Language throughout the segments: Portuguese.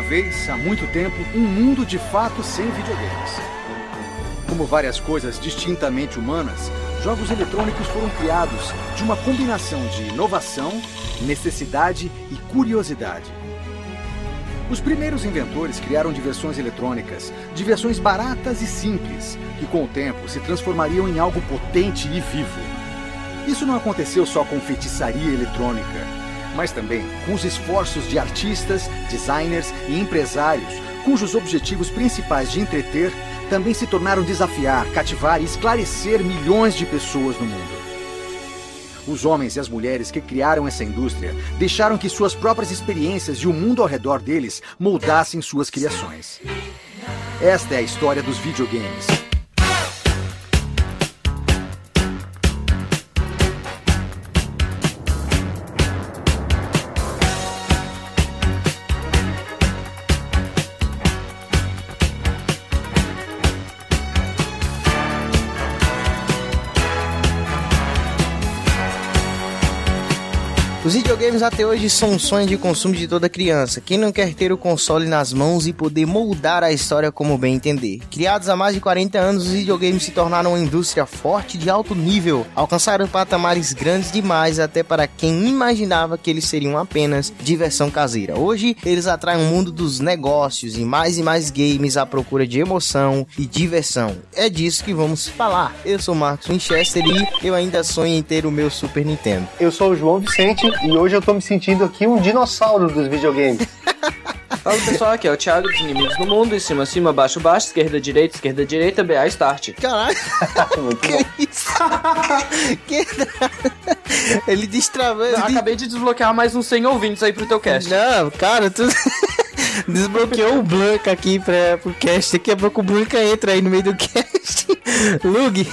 Vez, há muito tempo, um mundo de fato sem videogames. Como várias coisas distintamente humanas, jogos eletrônicos foram criados de uma combinação de inovação, necessidade e curiosidade. Os primeiros inventores criaram diversões eletrônicas, diversões baratas e simples, que com o tempo se transformariam em algo potente e vivo. Isso não aconteceu só com feitiçaria eletrônica mas também com os esforços de artistas, designers e empresários, cujos objetivos principais de entreter também se tornaram desafiar, cativar e esclarecer milhões de pessoas no mundo. Os homens e as mulheres que criaram essa indústria deixaram que suas próprias experiências e o mundo ao redor deles moldassem suas criações. Esta é a história dos videogames. Videogames até hoje são um sonho de consumo de toda criança. Quem não quer ter o console nas mãos e poder moldar a história como bem entender? Criados há mais de 40 anos, os videogames se tornaram uma indústria forte de alto nível, alcançaram patamares grandes demais até para quem imaginava que eles seriam apenas diversão caseira. Hoje, eles atraem o mundo dos negócios e mais e mais games à procura de emoção e diversão. É disso que vamos falar. Eu sou Marcos Winchester e eu ainda sonho em ter o meu Super Nintendo. Eu sou o João Vicente e hoje eu tô me sentindo aqui um dinossauro dos videogames. Fala pessoal, aqui é o Thiago dos Inimigos do Mundo, em cima, cima, baixo, baixo, esquerda, direita, esquerda, direita, BA Start. Caralho, Muito que bom. isso? que... Ele destravou. ele Acabei de desbloquear mais uns 100 ouvintes aí pro teu cast. Não, cara, tu desbloqueou o Blanca aqui pra, pro cast. Daqui a pouco o Blanca entra aí no meio do cast. Lug,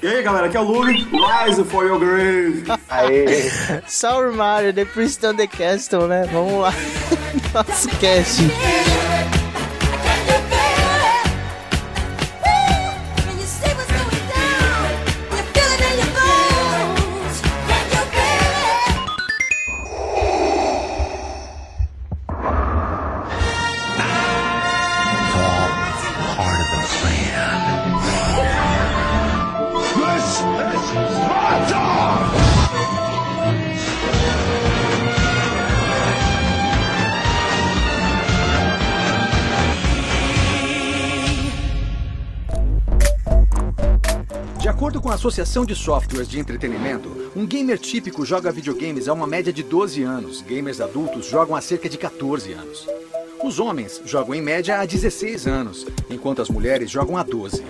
E aí galera, aqui é o Lug, Rise for your grave. Aê. Sour Mario, The Priest on the Castle, né? Vamos lá. Nosso cast. Associação de Softwares de Entretenimento, um gamer típico joga videogames há uma média de 12 anos. Gamers adultos jogam há cerca de 14 anos. Os homens jogam em média há 16 anos, enquanto as mulheres jogam há 12.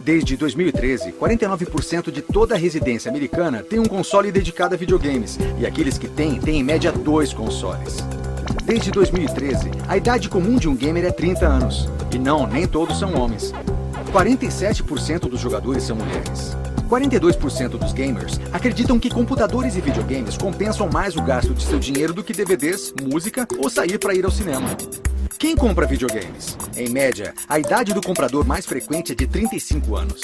Desde 2013, 49% de toda a residência americana tem um console dedicado a videogames, e aqueles que têm, têm em média dois consoles. Desde 2013, a idade comum de um gamer é 30 anos. E não, nem todos são homens. 47% dos jogadores são mulheres. 42% dos gamers acreditam que computadores e videogames compensam mais o gasto de seu dinheiro do que DVDs, música ou sair para ir ao cinema. Quem compra videogames? Em média, a idade do comprador mais frequente é de 35 anos.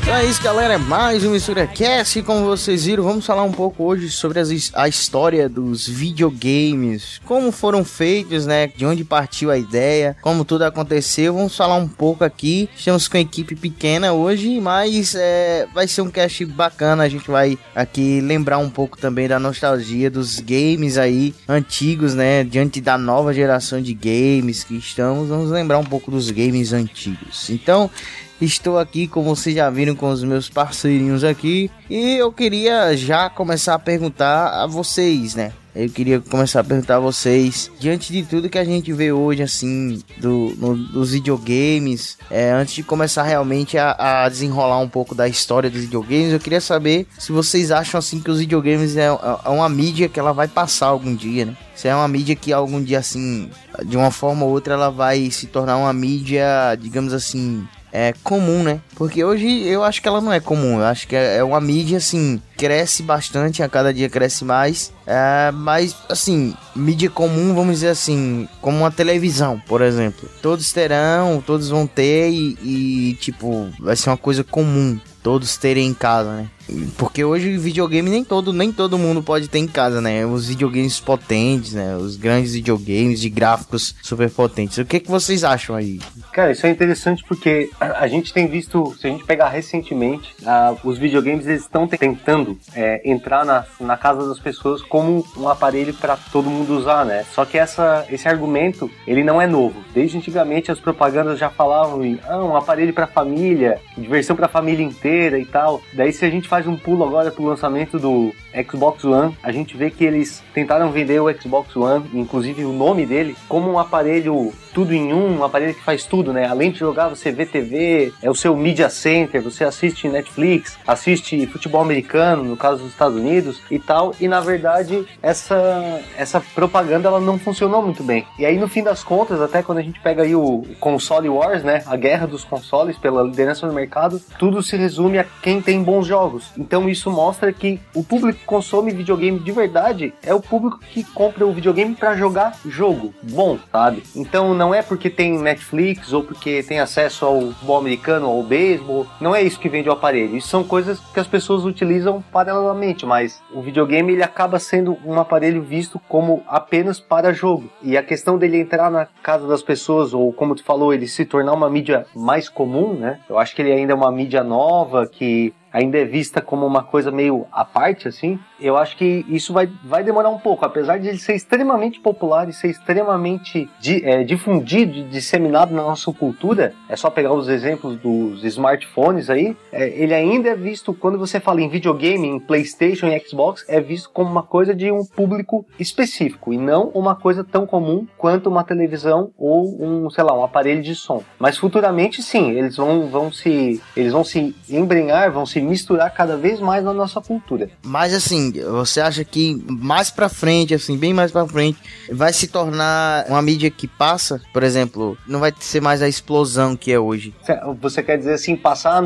Então é isso, galera. Mais um Mistura Cast. Como vocês viram, vamos falar um pouco hoje sobre as- a história dos videogames, como foram feitos, né? De onde partiu a ideia, como tudo aconteceu. Vamos falar um pouco aqui. Estamos com a equipe pequena hoje, mas é, vai ser um cast bacana. A gente vai aqui lembrar um pouco também da nostalgia dos games aí antigos, né? Diante da nova geração de games que estamos, vamos lembrar um pouco dos games antigos. Então, Estou aqui, como vocês já viram, com os meus parceirinhos aqui. E eu queria já começar a perguntar a vocês, né? Eu queria começar a perguntar a vocês, diante de tudo que a gente vê hoje, assim, do, no- dos videogames, é, antes de começar realmente a, a desenrolar um pouco da história dos videogames, eu queria saber se vocês acham, assim, que os videogames é, é uma mídia que ela vai passar algum dia, né? Se é uma mídia que algum dia, assim, de uma forma ou outra, ela vai se tornar uma mídia, digamos assim, é comum, né? Porque hoje eu acho que ela não é comum. Eu acho que é, é uma mídia, assim, cresce bastante, a cada dia cresce mais. É, mas, assim, mídia comum, vamos dizer assim, como uma televisão, por exemplo. Todos terão, todos vão ter e, e tipo, vai ser uma coisa comum todos terem em casa, né? Porque hoje videogame nem todo, nem todo mundo pode ter em casa, né? Os videogames potentes, né? Os grandes videogames de gráficos super potentes. O que, que vocês acham aí? Cara, isso é interessante porque a gente tem visto, se a gente pegar recentemente, uh, os videogames eles estão tentando é, entrar na, na casa das pessoas como um aparelho para todo mundo usar, né? Só que essa, esse argumento ele não é novo. Desde antigamente as propagandas já falavam em ah, um aparelho para família, diversão para família inteira e tal. Daí se a gente faz faz um pulo agora pro lançamento do Xbox One, a gente vê que eles tentaram vender o Xbox One, inclusive o nome dele, como um aparelho tudo em um, um aparelho que faz tudo, né? Além de jogar, você vê TV, é o seu media center, você assiste Netflix, assiste futebol americano, no caso dos Estados Unidos e tal. E na verdade, essa essa propaganda ela não funcionou muito bem. E aí no fim das contas, até quando a gente pega aí o console wars, né? A guerra dos consoles pela liderança do mercado, tudo se resume a quem tem bons jogos. Então isso mostra que o público que consome videogame de verdade é o público que compra o videogame para jogar jogo bom, sabe? Então não é porque tem Netflix ou porque tem acesso ao futebol americano ou ao beisebol, não é isso que vende o aparelho. Isso são coisas que as pessoas utilizam paralelamente, mas o videogame ele acaba sendo um aparelho visto como apenas para jogo. E a questão dele entrar na casa das pessoas ou como tu falou, ele se tornar uma mídia mais comum, né? Eu acho que ele ainda é uma mídia nova que ainda é vista como uma coisa meio à parte, assim, eu acho que isso vai, vai demorar um pouco. Apesar de ele ser extremamente popular e ser extremamente di, é, difundido disseminado na nossa cultura, é só pegar os exemplos dos smartphones aí, é, ele ainda é visto, quando você fala em videogame, em PlayStation e Xbox, é visto como uma coisa de um público específico e não uma coisa tão comum quanto uma televisão ou um, sei lá, um aparelho de som. Mas futuramente, sim, eles vão, vão se eles vão se embrenhar, vão se misturar cada vez mais na nossa cultura. Mas assim, você acha que mais para frente, assim, bem mais para frente, vai se tornar uma mídia que passa, por exemplo, não vai ser mais a explosão que é hoje? Você quer dizer assim, passar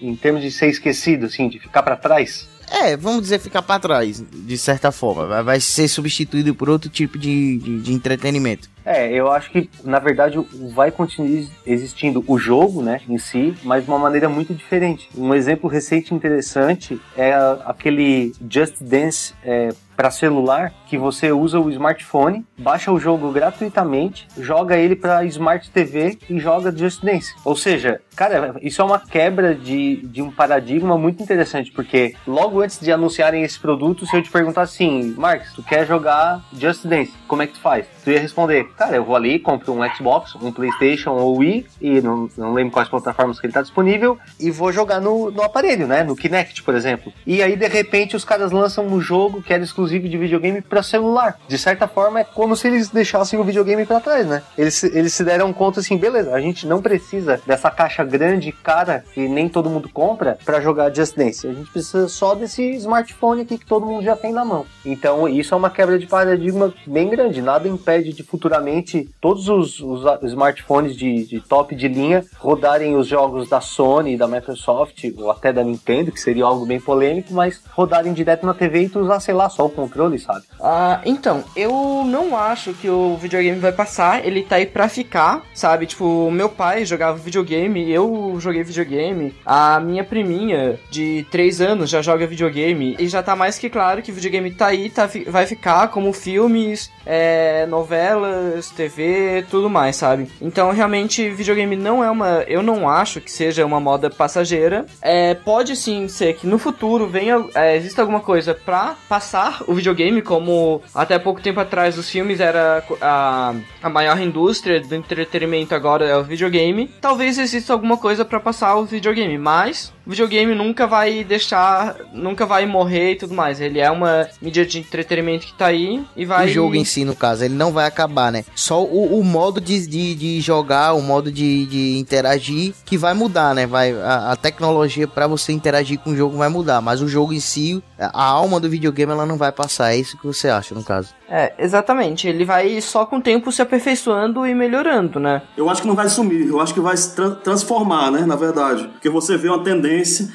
em termos de ser esquecido, assim, de ficar para trás? É, vamos dizer, ficar para trás, de certa forma. Vai, vai ser substituído por outro tipo de, de, de entretenimento. É, eu acho que na verdade vai continuar existindo o jogo, né, em si, mas de uma maneira muito diferente. Um exemplo recente interessante é aquele Just Dance é, para celular que você usa o smartphone, baixa o jogo gratuitamente, joga ele para Smart TV e joga Just Dance. Ou seja, cara, isso é uma quebra de, de um paradigma muito interessante, porque logo antes de anunciarem esse produto, se eu te perguntar assim, Marcos, tu quer jogar Just Dance, como é que tu faz? Tu ia responder, cara, eu vou ali, compro um Xbox, um PlayStation ou Wii, e não, não lembro quais plataformas que ele está disponível, e vou jogar no, no aparelho, né? No Kinect, por exemplo. E aí, de repente, os caras lançam um jogo que era exclusivo de videogame para celular. De certa forma, é como se eles deixassem o videogame para trás, né? Eles, eles se deram conta assim, beleza, a gente não precisa dessa caixa grande, cara, que nem todo mundo compra, para jogar Just Dance. A gente precisa só desse smartphone aqui que todo mundo já tem na mão. Então, isso é uma quebra de paradigma bem grande. Nada impede de futuramente todos os, os smartphones de, de, top de linha rodarem os jogos da Sony, da Microsoft ou até da Nintendo, que seria algo bem polêmico, mas rodarem direto na TV e tu usar, sei lá, só o controle, sabe? Ah, então, eu não acho que o videogame vai passar, ele tá aí pra ficar, sabe? Tipo, meu pai jogava videogame, eu joguei videogame, a minha priminha de 3 anos já joga videogame e já tá mais que claro que o videogame tá aí, tá, vai ficar como filmes, é, novelas, TV, tudo mais, sabe? Então, realmente, videogame não é uma. Eu não acho que seja uma moda passageira. É, pode sim ser que no futuro venha. É, exista alguma coisa pra passar o videogame, como até pouco tempo atrás os filmes era a, a maior indústria do entretenimento agora é o videogame. Talvez exista alguma coisa para passar o videogame, mas o videogame nunca vai deixar, nunca vai morrer e tudo mais. Ele é uma mídia de entretenimento que tá aí e vai. O jogo em si, no caso, ele não vai acabar, né? Só o, o modo de, de, de, jogar, o modo de, de interagir que vai mudar, né? Vai, a, a tecnologia para você interagir com o jogo vai mudar, mas o jogo em si, a alma do videogame, ela não vai passar. É isso que você acha, no caso? É, exatamente. Ele vai só com o tempo se aperfeiçoando e melhorando, né? Eu acho que não vai sumir, eu acho que vai se tra transformar, né? Na verdade. Porque você vê uma tendência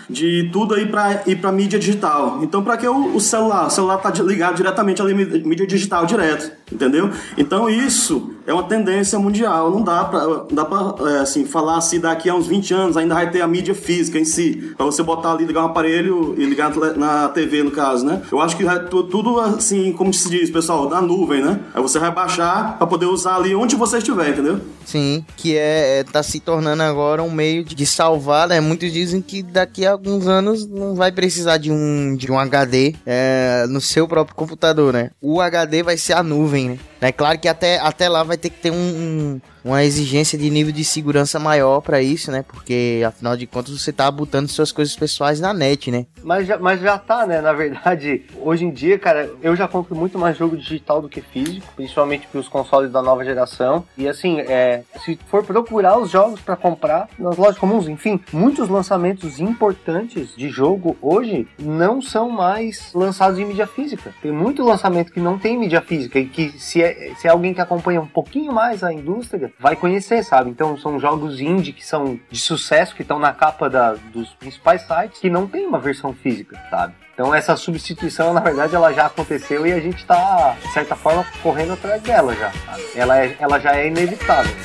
de tudo aí pra ir pra mídia digital. Então, pra que o, o celular? O celular tá ligado diretamente à mídia digital, direto. Entendeu? Então, isso é uma tendência mundial. Não dá pra, dá pra é, assim, falar se daqui a uns 20 anos ainda vai ter a mídia física em si. Pra você botar ali, ligar um aparelho e ligar na TV, no caso, né? Eu acho que tudo, assim, como se diz, pessoal, da nuvem, né? Aí você vai baixar para poder usar ali onde você estiver, entendeu? Sim, que é, é tá se tornando agora um meio de salvar, né? Muitos dizem que daqui a alguns anos não vai precisar de um, de um HD é, no seu próprio computador, né? O HD vai ser a nuvem, né? É claro que até, até lá vai ter que ter um, um uma exigência de nível de segurança maior para isso, né? Porque afinal de contas você tá botando suas coisas pessoais na net, né? Mas já, mas já tá, né? Na verdade, hoje em dia, cara, eu já compro muito mais jogo digital do que físico, principalmente para os consoles da nova geração. E assim, é, se for procurar os jogos para comprar nas lojas comuns, enfim, muitos lançamentos importantes de jogo hoje não são mais lançados em mídia física. Tem muito lançamento que não tem mídia física e que se é, se é alguém que acompanha um pouquinho mais a indústria, vai conhecer, sabe? Então são jogos indie que são de sucesso, que estão na capa da, dos principais sites, que não tem uma versão física, sabe? Então essa substituição, na verdade, ela já aconteceu e a gente está, de certa forma, correndo atrás dela já. Sabe? Ela, é, ela já é inevitável.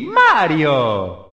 Mario!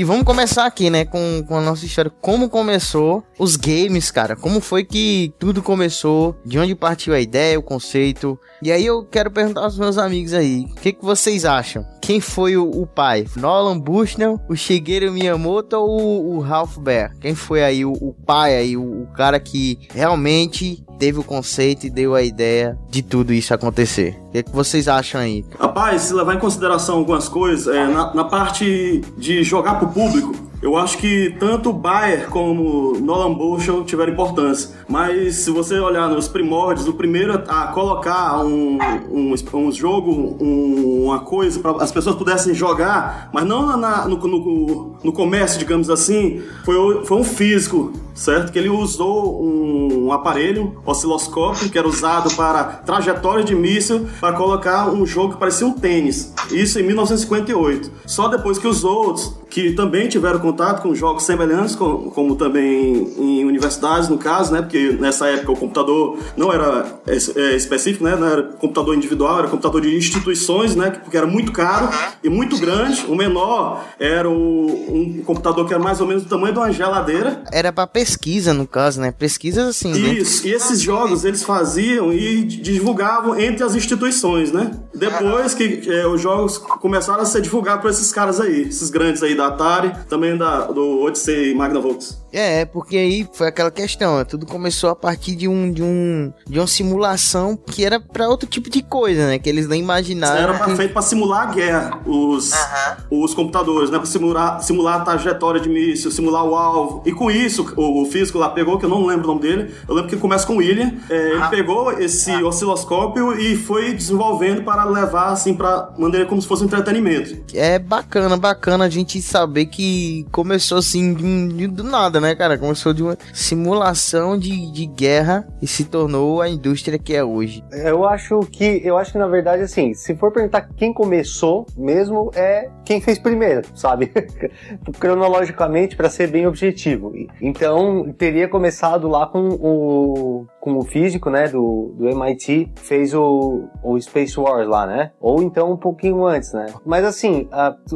E vamos começar aqui, né, com, com a nossa história. Como começou os games, cara? Como foi que tudo começou? De onde partiu a ideia, o conceito? E aí eu quero perguntar aos meus amigos aí, o que, que vocês acham? Quem foi o, o pai? Nolan Bushnell, o Shigeru Miyamoto ou o, o Ralph Baer? Quem foi aí o, o pai aí, o, o cara que realmente teve o conceito e deu a ideia de tudo isso acontecer? O que, é que vocês acham aí? Rapaz, se levar em consideração algumas coisas, é, na, na parte de jogar pro público, eu acho que tanto Bayer como Nolan Bushnell tiveram importância. Mas se você olhar nos primórdios, o primeiro a colocar um, um, um jogo, um, uma coisa para as pessoas pudessem jogar, mas não na, no, no, no, comércio, digamos assim, foi, foi um físico, certo? Que ele usou um, um aparelho, osciloscópio, que era usado para trajetória de míssil, para colocar um jogo que parecia um tênis. Isso em 1958. Só depois que os outros, que também tiveram contato com jogos semelhantes, como, como também em universidades, no caso, né? Porque nessa época o computador não era é, específico, né? Não era computador individual, era computador de instituições, né? Porque era muito caro e muito grande. O menor era o, um computador que era mais ou menos do tamanho de uma geladeira. Era para pesquisa, no caso, né? Pesquisas assim. Né? Isso. Né? E esses jogos eles faziam e divulgavam entre as instituições, né? Depois que é, os jogos começaram a ser divulgados por esses caras aí, esses grandes aí da Atari, também da, do Odyssey Magnavox. É, porque aí foi aquela questão, tudo começou a partir de um de um de uma simulação que era para outro tipo de coisa, né? Que eles nem imaginaram. Era que... feito para simular a guerra, os os computadores, né? Para simular simular a trajetória de míssil, simular o alvo. E com isso, o, o, físico lá pegou, que eu não lembro o nome dele. Eu lembro que começa com William. É, ele pegou esse osciloscópio e foi desenvolvendo para levar assim para maneira como se fosse um entretenimento. É bacana, bacana a gente saber que começou assim de, do nada né, cara? Começou de uma simulação de, de guerra e se tornou a indústria que é hoje. Eu acho que, eu acho que na verdade, assim, se for perguntar quem começou mesmo, é quem fez primeiro, sabe? Cronologicamente, para ser bem objetivo. Então, teria começado lá com o, com o físico, né, do, do MIT, fez o, o Space Wars lá, né? Ou então um pouquinho antes, né? Mas assim,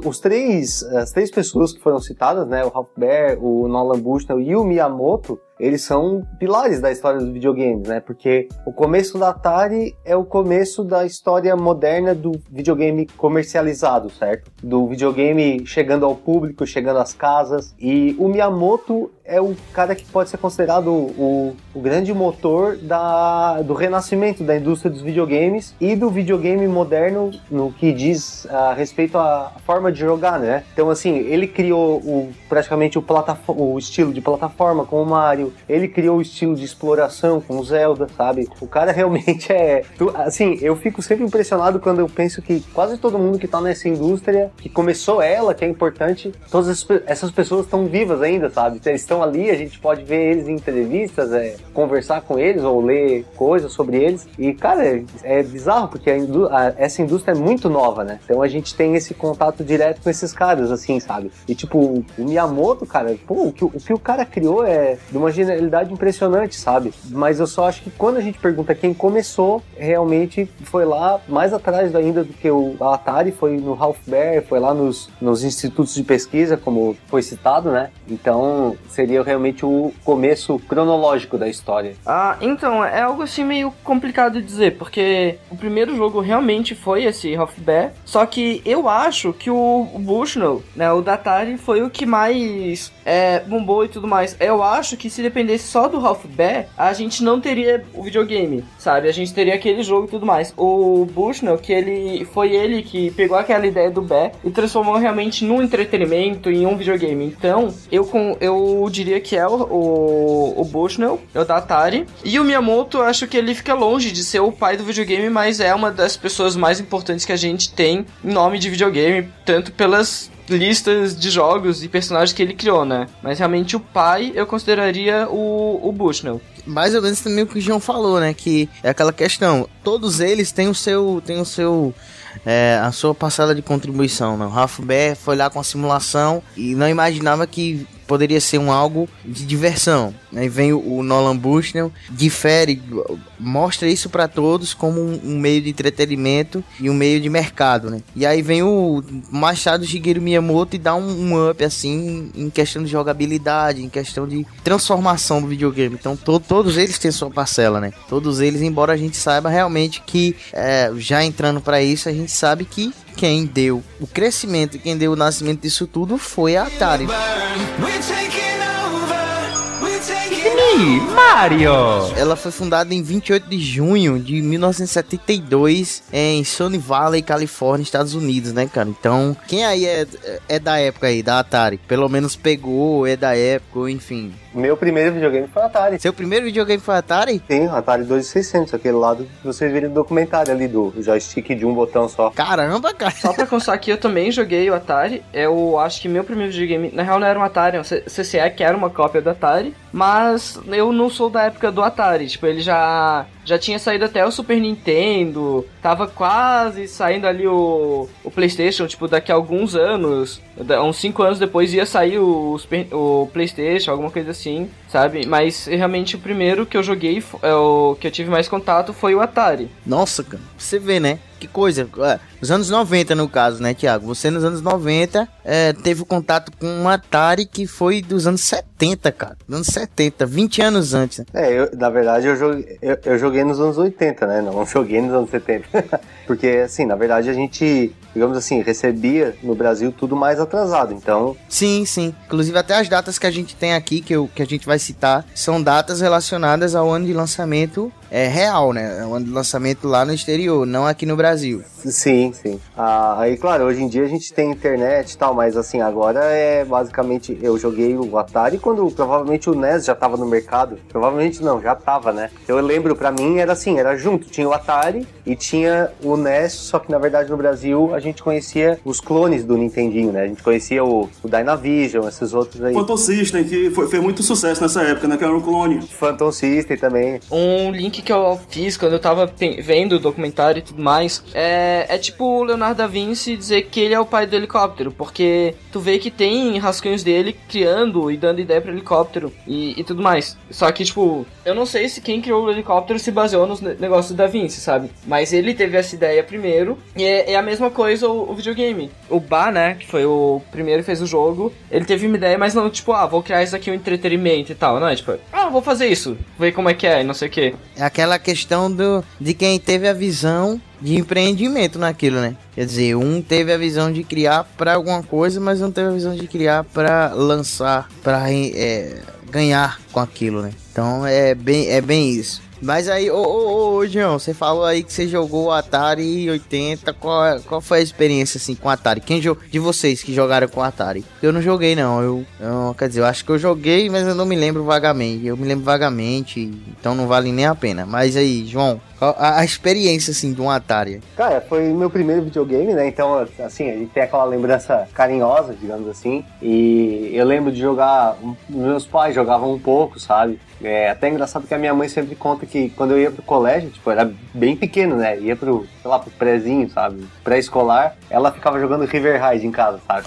os três, as três pessoas que foram citadas, né, o Ralph Baer, o Nolan Bush, Bushnell e o Miyamoto, eles são pilares da história dos videogames, né? Porque o começo da Atari é o começo da história moderna do videogame comercializado, certo? Do videogame chegando ao público, chegando às casas. E o Miyamoto é o cara que pode ser considerado o, o grande motor da, do renascimento da indústria dos videogames e do videogame moderno no que diz a respeito à forma de jogar, né? Então, assim, ele criou o, praticamente o, o estilo de plataforma com o Mario, ele criou o estilo de exploração com Zelda, sabe? O cara realmente é. Assim, eu fico sempre impressionado quando eu penso que quase todo mundo que tá nessa indústria, que começou ela, que é importante, todas essas pessoas estão vivas ainda, sabe? Eles estão ali, a gente pode ver eles em entrevistas, é, conversar com eles ou ler coisas sobre eles. E, cara, é, é bizarro, porque a indú a, essa indústria é muito nova, né? Então a gente tem esse contato direto com esses caras, assim, sabe? E, tipo, o Miyamoto, cara, pô, o que o, que o cara criou é de uma genialidade impressionante, sabe? Mas eu só acho que quando a gente pergunta quem começou, realmente foi lá mais atrás ainda do que o Atari, foi no Half Bear, foi lá nos, nos institutos de pesquisa, como foi citado, né? Então seria realmente o começo cronológico da história. Ah, então, é algo assim meio complicado de dizer, porque o primeiro jogo realmente foi esse Half Bear, só que eu acho que o Bushnell, né, o da Atari, foi o que mais é, bombou e tudo mais. Eu acho que se dependesse só do Half Bear, a gente não teria o videogame, sabe? A gente teria aquele jogo e tudo mais. O Bushnell, que ele foi ele que pegou aquela ideia do Bear e transformou realmente num entretenimento, em um videogame. Então, eu, com, eu diria que é o, o, o Bushnell, é o da Atari. E o Miyamoto, acho que ele fica longe de ser o pai do videogame, mas é uma das pessoas mais importantes que a gente tem em nome de videogame, tanto pelas listas de jogos e personagens que ele criou, né? Mas realmente o pai eu consideraria o, o Bushnell. Mais ou menos também o que o João falou, né? Que é aquela questão. Todos eles têm o seu. Têm o seu. É, a sua parcela de contribuição. Né? O Ralph Baer foi lá com a simulação e não imaginava que poderia ser um algo de diversão. Aí vem o, o Nolan Bushnell, difere, mostra isso para todos como um, um, meio de entretenimento e um meio de mercado, né? E aí vem o Machado Shigeru Miyamoto e dá um, um up assim em questão de jogabilidade, em questão de transformação do videogame. Então to, todos eles têm sua parcela, né? Todos eles, embora a gente saiba realmente que é, já entrando para isso, a gente sabe que quem deu o crescimento, quem deu o nascimento disso tudo foi a Atari. Mario! Ela foi fundada em 28 de junho de 1972 em Sony Valley, Califórnia, Estados Unidos, né, cara? Então, quem aí é, é da época aí, da Atari? Pelo menos pegou, é da época, enfim. Meu primeiro videogame foi Atari. Seu primeiro videogame foi Atari? Sim, Atari 2600, aquele lado que vocês viram no documentário ali do joystick de um botão só. Caramba, cara. Só pra constar aqui, eu também joguei o Atari. Eu acho que meu primeiro videogame, na real não era um Atari, um CCE, que era uma cópia do Atari. Mas eu não sou da época do Atari. Tipo, ele já já tinha saído até o Super Nintendo, tava quase saindo ali o, o PlayStation, tipo, daqui a alguns anos, uns 5 anos depois ia sair o, o PlayStation, alguma coisa assim, sabe? Mas realmente o primeiro que eu joguei, é o que eu tive mais contato foi o Atari. Nossa, cara, você vê, né? Que coisa. É, nos anos 90, no caso, né, Thiago? Você nos anos 90 é, teve contato com um Atari que foi dos anos 70, cara. Dos anos 70, 20 anos antes. Né? É, eu, na verdade eu joguei, eu, eu joguei joguei nos anos 80, né? Não joguei nos anos 70. Porque, assim, na verdade a gente, digamos assim, recebia no Brasil tudo mais atrasado, então... Sim, sim. Inclusive até as datas que a gente tem aqui, que, eu, que a gente vai citar, são datas relacionadas ao ano de lançamento é, real, né? É o ano de lançamento lá no exterior, não aqui no Brasil. Sim, sim. Ah, aí, claro, hoje em dia a gente tem internet e tal, mas assim, agora é basicamente, eu joguei o Atari quando provavelmente o NES já tava no mercado. Provavelmente não, já tava, né? Eu lembro, para mim era assim, era junto, tinha o Atari e tinha o NES, só que na verdade no Brasil a gente conhecia os clones do Nintendinho, né? A gente conhecia o, o Dynavision, esses outros aí. Phantom System, que foi, fez muito sucesso nessa época, né? Que era um clone. Phantom System também. Um link que eu fiz quando eu tava vendo o documentário e tudo mais é é, tipo o Leonardo da Vinci dizer que ele é o pai do helicóptero, porque tu vê que tem rascunhos dele criando e dando ideia pro helicóptero e, e tudo mais. Só que, tipo, eu não sei se quem criou o helicóptero se baseou nos negócios da Vinci, sabe? Mas ele teve essa ideia primeiro. E é, é a mesma coisa o, o, videogame. O Ba, né, que foi o primeiro que fez o jogo, ele teve uma ideia, mas não tipo, ah, vou criar isso aqui um entretenimento e tal. Não é tipo, ah, vou fazer isso, ver como é que é e não sei o que. É aquela questão do, de quem teve a visão de empreendimento naquilo, né? Quer dizer, um teve a visão de criar para alguma coisa, mas não teve a visão de criar para lançar, para é, ganhar com aquilo, né? Então é bem, é bem isso. Mas aí, ô, ô, ô, João, você falou aí que você jogou o Atari 80. Qual, qual foi a experiência assim com o Atari? Quem de vocês que jogaram com o Atari? Eu não joguei, não. Eu, eu, quer dizer, eu acho que eu joguei, mas eu não me lembro vagamente. Eu me lembro vagamente, então não vale nem a pena. Mas aí, João, a, a, experiência, assim, de um Atari? Cara, foi meu primeiro videogame, né? Então, assim, a gente tem aquela lembrança carinhosa, digamos assim. E eu lembro de jogar. Meus pais jogavam um pouco, sabe? É até engraçado que a minha mãe sempre conta que quando eu ia pro colégio, tipo, era bem pequeno, né? Ia pro, sei lá, pro prézinho, sabe? Pré-escolar, ela ficava jogando River Ride em casa, sabe?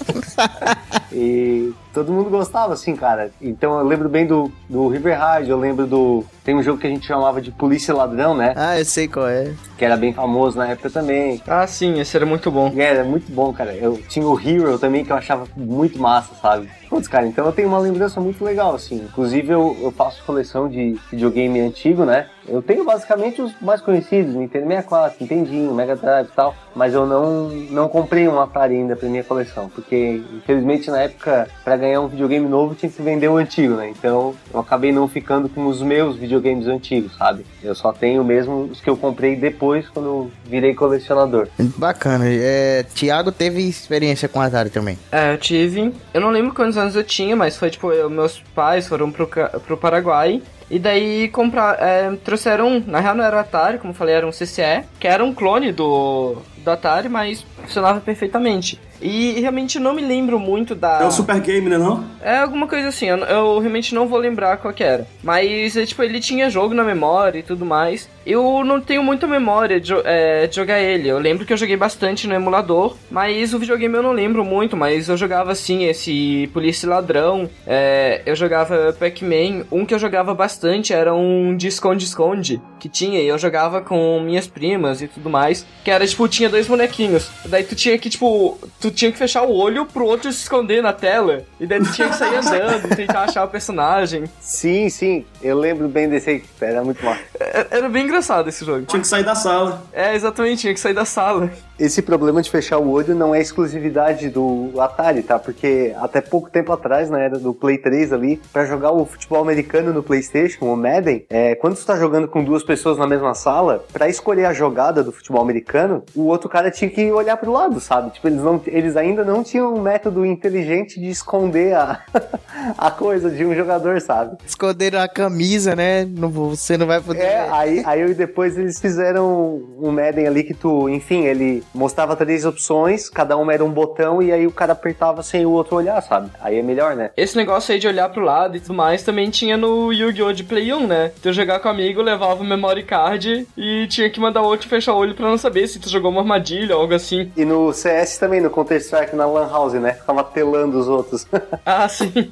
e todo mundo gostava, assim, cara. Então eu lembro bem do, do River Ride, eu lembro do. Tem um jogo que a gente chamava de Polícia Ladrão, né? Ah, eu sei qual é. Que era bem famoso na época também. Ah, sim, esse era muito bom. É, era muito bom, cara. Eu tinha o Hero também, que eu achava muito massa, sabe? Putz, cara, então eu tenho uma lembrança muito legal, assim. Inclusive, eu, eu faço coleção de videogame antigo, né? Eu tenho basicamente os mais conhecidos, Nintendo 64, Nintendinho, Mega Drive e tal, mas eu não, não comprei um Atari ainda pra minha coleção, porque infelizmente na época, para ganhar um videogame novo, tinha que vender o antigo, né? Então eu acabei não ficando com os meus videogames antigos, sabe? Eu só tenho mesmo os que eu comprei depois, quando eu virei colecionador. Bacana. É, Tiago teve experiência com Atari também? É, eu tive. Eu não lembro quantos anos eu tinha, mas foi tipo, eu, meus pais foram pro, pro Paraguai e daí comprar, é, trouxeram, na real não era o Atari, como eu falei, era um CCE, que era um clone do, do Atari, mas funcionava perfeitamente. E realmente não me lembro muito da. É o Super Game, né? Não? É alguma coisa assim, eu, eu realmente não vou lembrar qual era. Mas, é, tipo, ele tinha jogo na memória e tudo mais. Eu não tenho muita memória de, é, de, jogar ele. Eu lembro que eu joguei bastante no emulador, mas o videogame eu não lembro muito. Mas eu jogava assim, esse Polícia Ladrão. É, eu jogava Pac-Man. Um que eu jogava bastante era um de esconde-esconde que tinha. E eu jogava com minhas primas e tudo mais. Que era tipo, tinha dois bonequinhos. Daí tu tinha que, tipo, tu tinha que fechar o olho pro outro se esconder na tela. E daí tu tinha que sair andando, tentar achar o personagem. Sim, sim. Eu lembro bem desse aí. Era muito mal. Era, era bem engraçado esse jogo. Tinha que sair da sala. É, exatamente, tinha que sair da sala esse problema de fechar o olho não é exclusividade do Atari, tá? Porque até pouco tempo atrás, na era do Play 3 ali, para jogar o futebol americano no PlayStation, o Madden, é, quando você tá jogando com duas pessoas na mesma sala, para escolher a jogada do futebol americano, o outro cara tinha que olhar pro lado, sabe? Tipo, eles, não, eles ainda não tinham um método inteligente de esconder a, a coisa de um jogador, sabe? Esconderam a camisa, né? Não, você não vai poder. É, aí, aí depois eles fizeram um Madden ali que tu, enfim, ele mostrava três opções, cada uma era um botão e aí o cara apertava sem o outro olhar, sabe? Aí é melhor, né? Esse negócio aí de olhar pro lado e tudo mais também tinha no Yu-Gi-Oh! de Play 1, né? Tu jogar com amigo, levava o memory card e tinha que mandar o outro fechar o olho pra não saber se tu jogou uma armadilha ou algo assim. E no CS também, no Counter-Strike, na Lan House, né? Ficava telando os outros. ah, sim.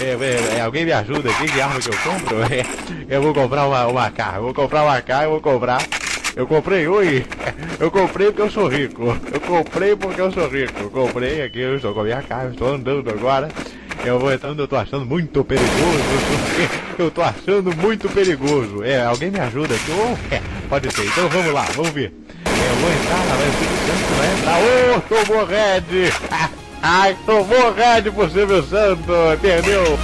é, é, é, alguém me ajuda aqui? Que arma que eu compro? Eu vou comprar uma, uma AK. Eu vou comprar uma AK, eu vou comprar eu comprei, oi! Eu comprei porque eu sou rico. Eu comprei porque eu sou rico. Eu comprei aqui, eu estou com a minha cara, estou andando agora. Eu vou entrando, eu tô achando muito perigoso. Eu tô achando muito perigoso. É, alguém me ajuda aqui? Oh, é, pode ser. Então vamos lá, vamos ver. Eu vou entrar na Silvio Santos, vai entrar. Oh, tomou red! Ai, tomou red por Silvio Santos! Perdeu!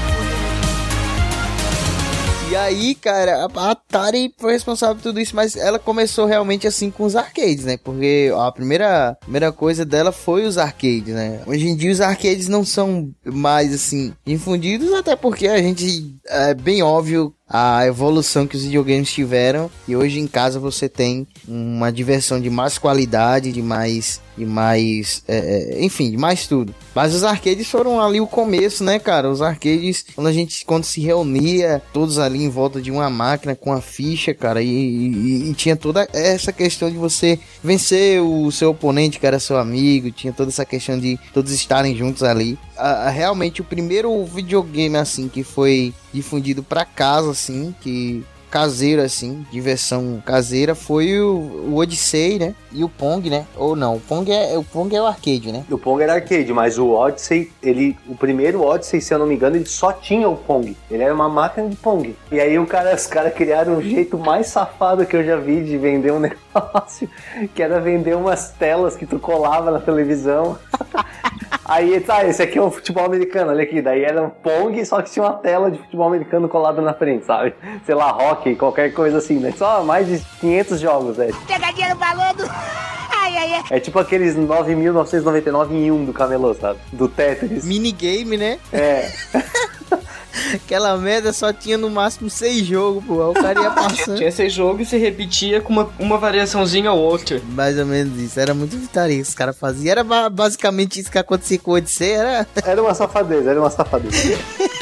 E aí, cara, a Atari foi responsável por tudo isso, mas ela começou realmente assim com os arcades, né? Porque a primeira, primeira coisa dela foi os arcades, né? Hoje em dia os arcades não são mais assim infundidos, até porque a gente é bem óbvio a evolução que os videogames tiveram e hoje em casa você tem uma diversão de mais qualidade, de mais e mais, é, é, enfim, de mais tudo. Mas os arcades foram ali o começo, né, cara? Os arcades, quando a gente, quando se reunia, todos ali em volta de uma máquina com a ficha, cara, e, e, e tinha toda essa questão de você vencer o seu oponente, que era seu amigo, tinha toda essa questão de todos estarem juntos ali. A, a, realmente o primeiro videogame assim que foi difundido para casa, assim, que caseiro, assim, diversão caseira, foi o, o Odyssey, né? E o Pong, né? Ou não, o Pong é o, Pong é o arcade, né? O Pong era arcade, mas o Odyssey, ele, o primeiro Odyssey, se eu não me engano, ele só tinha o Pong. Ele era uma máquina de Pong. E aí o cara, os caras criaram um jeito mais safado que eu já vi de vender um negócio, que era vender umas telas que tu colava na televisão. Aí, tá, esse aqui é um futebol americano, olha aqui. Daí era um Pong, só que tinha uma tela de futebol americano colada na frente, sabe? Sei lá, hockey, qualquer coisa assim, né? Só mais de 500 jogos, é. Pegadinha no balão do... Ai, ai, ai. É tipo aqueles 9.999 em 1 do camelô, sabe? Do Tetris. Minigame, né? É. Aquela merda só tinha no máximo seis jogos, pô. O cara ia passando. Tinha esse jogo e se repetia com uma, uma variaçãozinha ou outra. Mais ou menos isso. Era muito vitaria que os caras faziam. Era ba- basicamente isso que acontecia com o Odyssey. Era Era uma safadeza, era uma safadeza.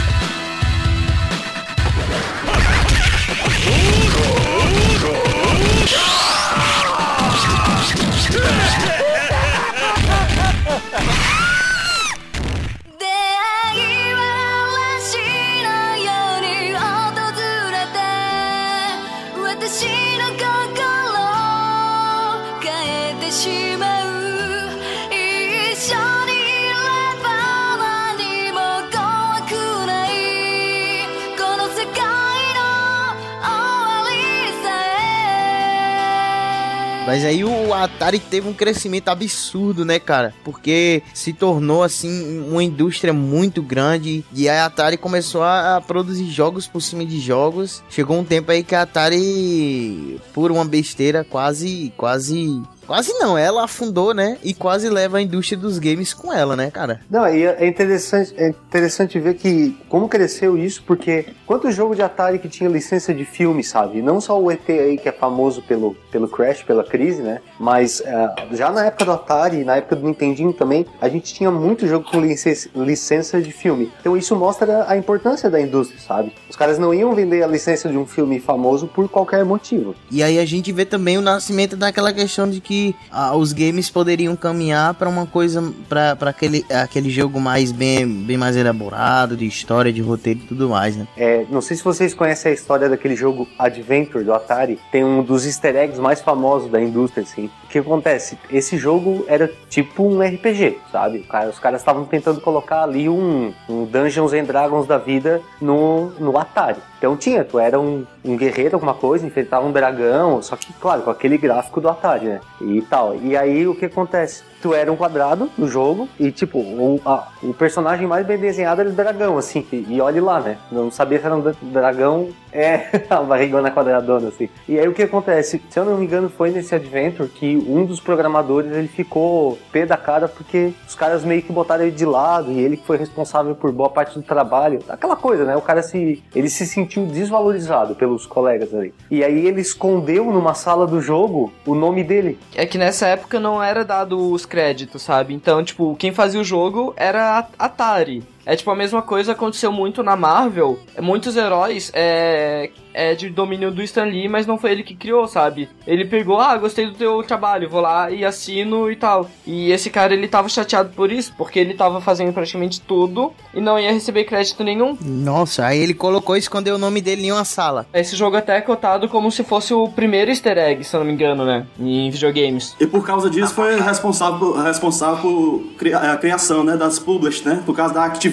Mas aí o Atari teve um crescimento absurdo, né, cara? Porque se tornou, assim, uma indústria muito grande. E a Atari começou a, produzir jogos por cima de jogos. Chegou um tempo aí que a Atari, por uma besteira, quase, quase... Quase não, ela afundou, né? E quase leva a indústria dos games com ela, né, cara? Não, e é interessante, é interessante ver que como cresceu isso, porque quanto jogo de Atari que tinha licença de filme, sabe? Não só o ET aí que é famoso pelo, pelo Crash, pela crise, né? Mas ah, já na época do Atari, na época do Nintendinho também, a gente tinha muito jogo com licença, licença de filme. Então isso mostra a importância da indústria, sabe? Os caras não iam vender a licença de um filme famoso por qualquer motivo. E aí a gente vê também o nascimento daquela questão de que ah, os games poderiam caminhar para uma coisa, para aquele, aquele jogo mais bem, bem mais elaborado, de história, de roteiro e tudo mais, né? É, não sei se vocês conhecem a história daquele jogo Adventure do Atari. Tem um dos easter eggs mais famosos da indústria, assim. O que acontece? Esse jogo era tipo um RPG, sabe? Os caras estavam tentando colocar ali um, um Dungeons and Dragons da vida no, no Atari. Então tinha, tu era um, um guerreiro, alguma coisa, enfrentava um dragão, só que, claro, com aquele gráfico do Atari, né? Tal. E aí o que acontece? Tu era um quadrado no jogo e, tipo, o, a- o personagem mais bem desenhado era o dragão, assim. E, e olhe lá, né? Não sabia se era um dra- dragão, é, a barrigona quadradona, assim. E aí o que acontece? Se eu não me engano, foi nesse Adventure que um dos programadores ele ficou pé da cara porque os caras meio que botaram ele de lado e ele foi responsável por boa parte do trabalho. Aquela coisa, né? O cara se. Ele se sentiu desvalorizado pelos colegas ali. E aí ele escondeu numa sala do jogo o nome dele. É que nessa época não era dado os créditos, sabe? Então, tipo, quem fazia o jogo era a Atari. É tipo a mesma coisa aconteceu muito na Marvel. Muitos heróis é, é de domínio do Stan Lee, mas não foi ele que criou, sabe? Ele pegou, ah, gostei do teu trabalho, vou lá e assino e tal. E esse cara ele tava chateado por isso, porque ele tava fazendo praticamente tudo e não ia receber crédito nenhum. Nossa, aí ele colocou e escondeu o nome dele em uma sala. Esse jogo até é cotado como se fosse o primeiro easter egg, se eu não me engano, né? Em videogames. E por causa disso foi responsável, por- responsável por cri- a criação né, das publishers, né? Por causa da Activision.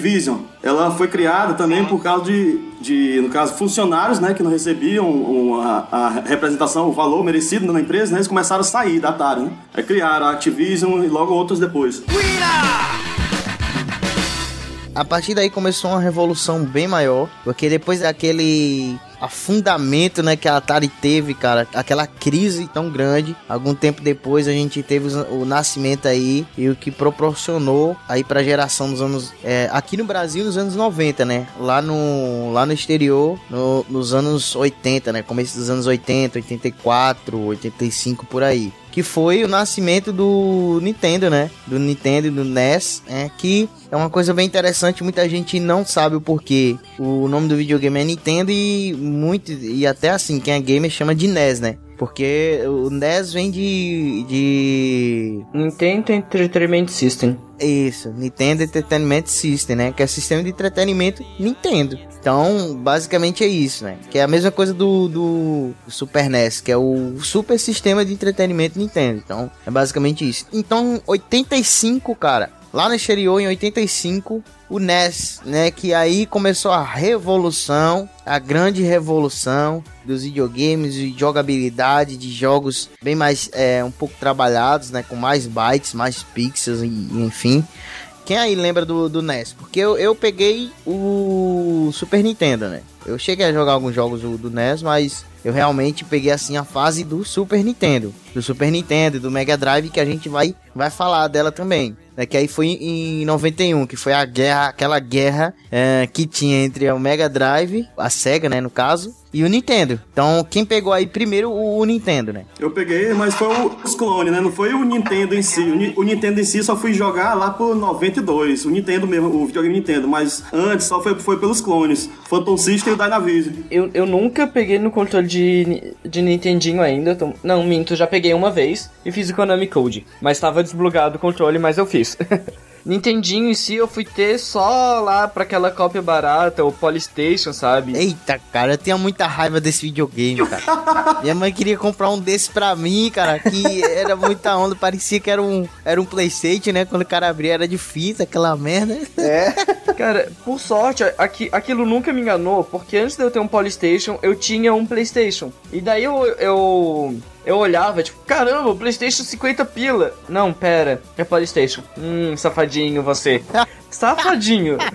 Ela foi criada também por causa de, de no caso, funcionários, né? Que não recebiam um- a, a representação, o valor merecido na empresa, né? Eles começaram a sair da Atari, né? Aí criaram a Activision e logo outros depois. A partir daí começou uma revolução bem maior, porque depois daquele afundamento, né, que a Atari teve, cara, aquela crise tão grande, algum tempo depois a gente teve o nascimento aí e o que proporcionou aí pra geração dos anos, é, aqui no Brasil nos anos 90, né, lá no, lá no exterior, no- nos anos 80, né, começo dos anos 80, 84, 85, por aí. Que foi o nascimento do Nintendo, né? Do Nintendo do NES, é, que é uma coisa bem interessante, muita gente não sabe o porquê. O nome do videogame é Nintendo e muito e até assim, quem é gamer chama de NES, né? Porque o NES vem de. de. Nintendo Entertainment System. Isso, Nintendo Entertainment System, né? Que é sistema de entretenimento Nintendo. Então, basicamente é isso, né? Que é a mesma coisa do, do Super NES, que é o super sistema de entretenimento Nintendo. Então, é basicamente isso. Então, 85, cara. Lá no exterior, em 85, o NES, né? Que aí começou a revolução, a grande revolução dos videogames e jogabilidade de jogos bem mais, é, um pouco trabalhados, né? Com mais bytes, mais pixels, e, enfim. Quem aí lembra do, do NES? Porque eu, eu peguei o Super Nintendo, né? Eu cheguei a jogar alguns jogos do, do NES, mas eu realmente peguei assim a fase do Super Nintendo. Do Super Nintendo e do Mega Drive, que a gente vai, vai falar dela também. Né? Que aí foi em 91, que foi a guerra, aquela guerra é, que tinha entre o Mega Drive, a Sega, né, no caso, e o Nintendo. Então, quem pegou aí primeiro o, o Nintendo, né? Eu peguei, mas foi o- os clones, né? Não foi o Nintendo em si. O, Ni- o Nintendo em si só fui jogar lá por 92. O Nintendo mesmo, o videogame Nintendo. Mas antes só foi, foi pelos clones. Phantom System e o Dynavision. Eu, eu nunca peguei no controle de, de Nintendinho ainda. tô- não, minto, já peguei uma vez e fiz o Konami Code. Mas tava desblogado o controle, mas eu fiz. Nintendinho em si eu fui ter só lá pra aquela cópia barata, o Polystation, sabe? Eita, cara, eu tinha muita raiva desse videogame, cara. Minha mãe queria comprar um desse pra mim, cara, que era muita onda, parecia que era um, era um Playstation, né? Quando o cara abria era de fita, aquela merda. Cara, por sorte, aqui, aquilo nunca me enganou, porque antes de eu ter um Polystation, eu tinha um Playstation. E daí eu, eu, eu olhava, tipo, caramba, Playstation 50 pila. Não, pera, é Polystation. Hum, safadinho você. Safadinho.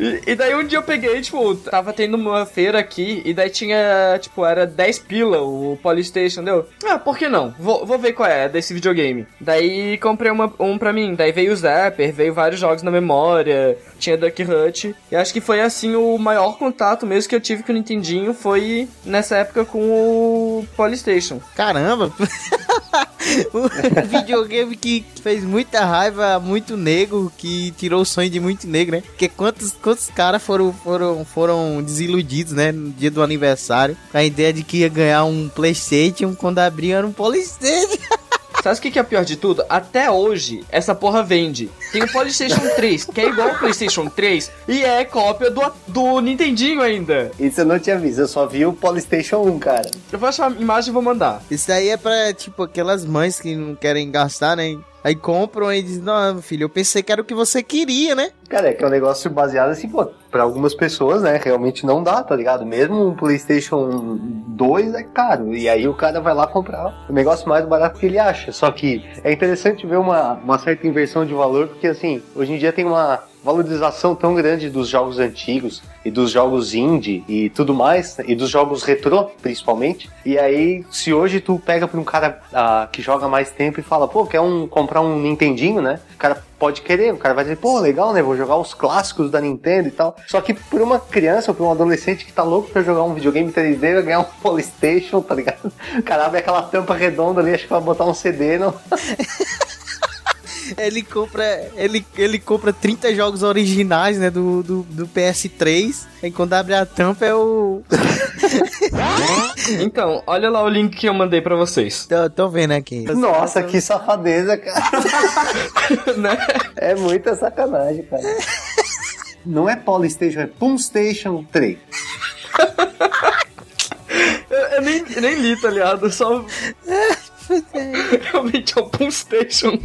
E, e daí um dia eu peguei, tipo, tava tendo uma feira aqui, e daí tinha, tipo, era 10 pila o Polystation, deu? Ah, por que não? Vou, vou ver qual é desse videogame. Daí comprei uma, um pra mim, daí veio o Zapper, veio vários jogos na memória, tinha Duck Hunt, e acho que foi assim o maior contato mesmo que eu tive com o Nintendinho foi nessa época com o Polystation. Caramba! um videogame que fez muita raiva muito nego, que tirou o sonho de muito negro, né? Porque quantos, quantos caras foram, foram, foram desiludidos, né? No dia do aniversário, com a ideia de que ia ganhar um Playstation quando abriam era um Polystation. Sabe o que que é pior de tudo? Até hoje, essa porra vende. Tem o PlayStation 3, que é igual ao PlayStation 3, e é cópia do, do Nintendinho ainda. Isso eu não tinha visto, eu só vi o Polystation 1, cara. Eu vou achar a imagem e vou mandar. Isso daí é pra, tipo, aquelas mães que não querem gastar, né? Aí compram e dizem, não, filho, eu pensei que era o que você queria, né? Cara, é que é um negócio baseado assim, pô, pra algumas pessoas, né, realmente não dá, tá ligado? Mesmo um PlayStation 2 é caro, e aí o cara vai lá comprar o negócio mais barato que ele acha. Só que é interessante ver uma, uma certa inversão de valor, porque assim, hoje em dia tem uma valorização tão grande dos jogos antigos e dos jogos indie e tudo mais, e dos jogos retrô, principalmente. E aí, se hoje tu pega pra um cara ah, que joga mais tempo e fala, pô, quer um, comprar um Nintendinho, né? O cara pode querer, o cara vai dizer, pô, legal, né? Vou jogar os clássicos da Nintendo e tal. Só que por uma criança ou por um adolescente que tá louco pra jogar um videogame 3D, vai ganhar um Polystation, tá ligado? O cara abre aquela tampa redonda ali, acho que vai botar um CD, não. Ele compra, ele, ele compra 30 jogos originais, né, do, do, do PS3. Aí quando abre a tampa é o... Então, olha lá o link que eu mandei pra vocês. tô, tô vendo aqui. Nossa, que safadeza, cara. né? É muita sacanagem, cara. Não é Polystation, é Punstation 3. Eu, eu nem, eu nem li, tá ligado? Eu Só. Realmente é o Punstation.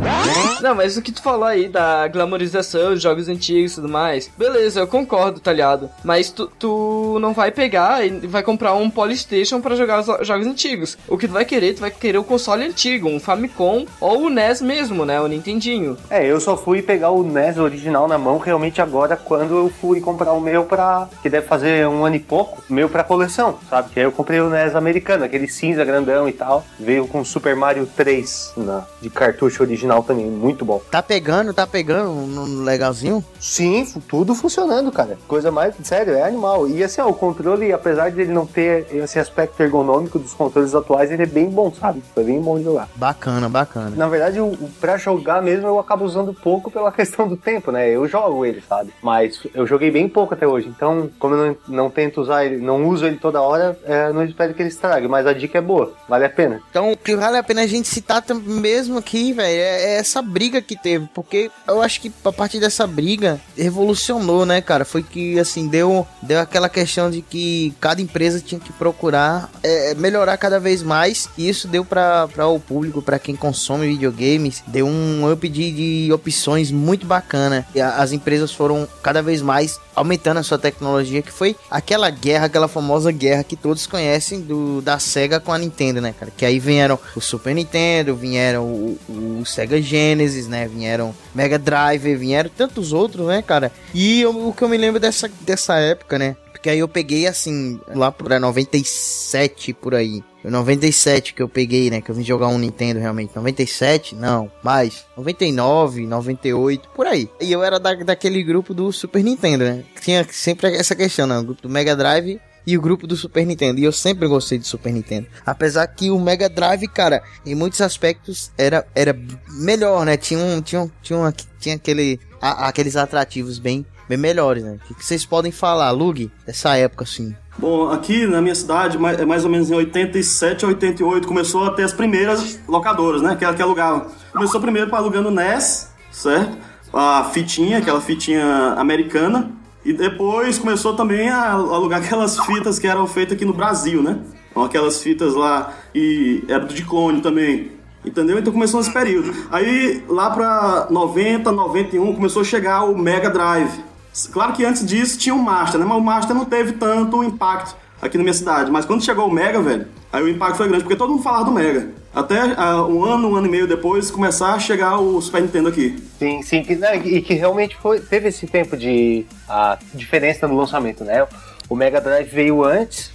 Não, mas o que tu falou aí da glamorização de jogos antigos e tudo mais, beleza, eu concordo, tá ligado? Mas tu, tu não vai pegar e vai comprar um Polystation pra jogar os jogos antigos. O que tu vai querer, tu vai querer o console antigo, um Famicom ou o NES mesmo, né? O Nintendinho. É, eu só fui pegar o NES original na mão realmente agora quando eu fui comprar o meu pra. que deve fazer um ano e pouco, meu pra coleção, sabe? Que aí eu comprei o NES americano, aquele cinza grandão e tal. Veio com Super Mario 3 na, de cartucho original também, muito bom. Tá pegando, tá pegando no legalzinho? Sim, tudo funcionando, cara. Coisa mais, sério, é animal. E assim, ó, o controle, apesar de ele não ter esse aspecto ergonômico dos controles atuais, ele é bem bom, sabe? Foi bem bom de jogar. Bacana, bacana. Na verdade, pra jogar mesmo eu acabo usando pouco pela questão do tempo, né? Eu jogo ele, sabe? Mas eu joguei bem pouco até hoje. Então, como eu não, não tento usar ele, não uso ele toda hora, é, não espero que ele estrague. Mas a dica é boa, vale a pena. Então, o que vale a pena a gente citar mesmo aqui, velho, é, é essa briga que teve. Porque eu acho que a partir dessa briga revolucionou, né, cara? Foi que, assim, deu, deu aquela questão de que cada empresa tinha que procurar é, melhorar cada vez mais. E isso deu pra o público, pra quem consome videogames, deu um up de, de opções muito bacana. E a- as empresas foram cada vez mais aumentando a sua tecnologia, que foi aquela guerra, aquela famosa guerra que todos conhecem do, da SEGA com a Nintendo, né, cara? Que aí vieram o Super Nintendo, vieram o, o Sega Genesis, né? Vieram Mega Drive, vieram tantos outros, né, cara? E eu- o que eu me lembro dessa, dessa época, né? Porque aí eu peguei assim, lá pra 97 por aí. Foi 97 que eu peguei, né? Que eu vim jogar um Nintendo realmente. 97? Não, mais. 99, 98, por aí. E eu era da, daquele grupo do Super Nintendo, né? Tinha sempre essa questão, né? O grupo do Mega Drive e o grupo do Super Nintendo. E eu sempre gostei do Super Nintendo. Apesar que o Mega Drive, cara, em muitos aspectos era, era melhor, né? Tinha um, tinha um, tinha, um, tinha aquele, a- aqueles atrativos bem, bem melhores, né? O que, vocês podem falar, Lug, dessa época assim? Bom, aqui na minha cidade, mais, é mais ou menos em 87 a 88, começou a ter as primeiras locadoras, né? Que, que alugavam. Começou primeiro alugando NES, certo? A fitinha, aquela fitinha americana. E depois começou também a alugar aquelas fitas que eram feitas aqui no Brasil, né? Então, aquelas fitas lá, e era de clone também. Entendeu? Então começou nesse período. Aí lá pra 90, 91 começou a chegar o Mega Drive. Claro que antes disso tinha o Master, né? Mas o Master não teve tanto impacto aqui na minha cidade. Mas quando chegou o Mega, velho, aí o impacto foi grande, porque todo mundo falava do Mega. Até ah, um ano, um ano e meio depois, começar a chegar o Super Nintendo aqui. Sim, sim, que, né, e que realmente foi, teve esse tempo de a diferença no lançamento, né? O Mega Drive veio antes,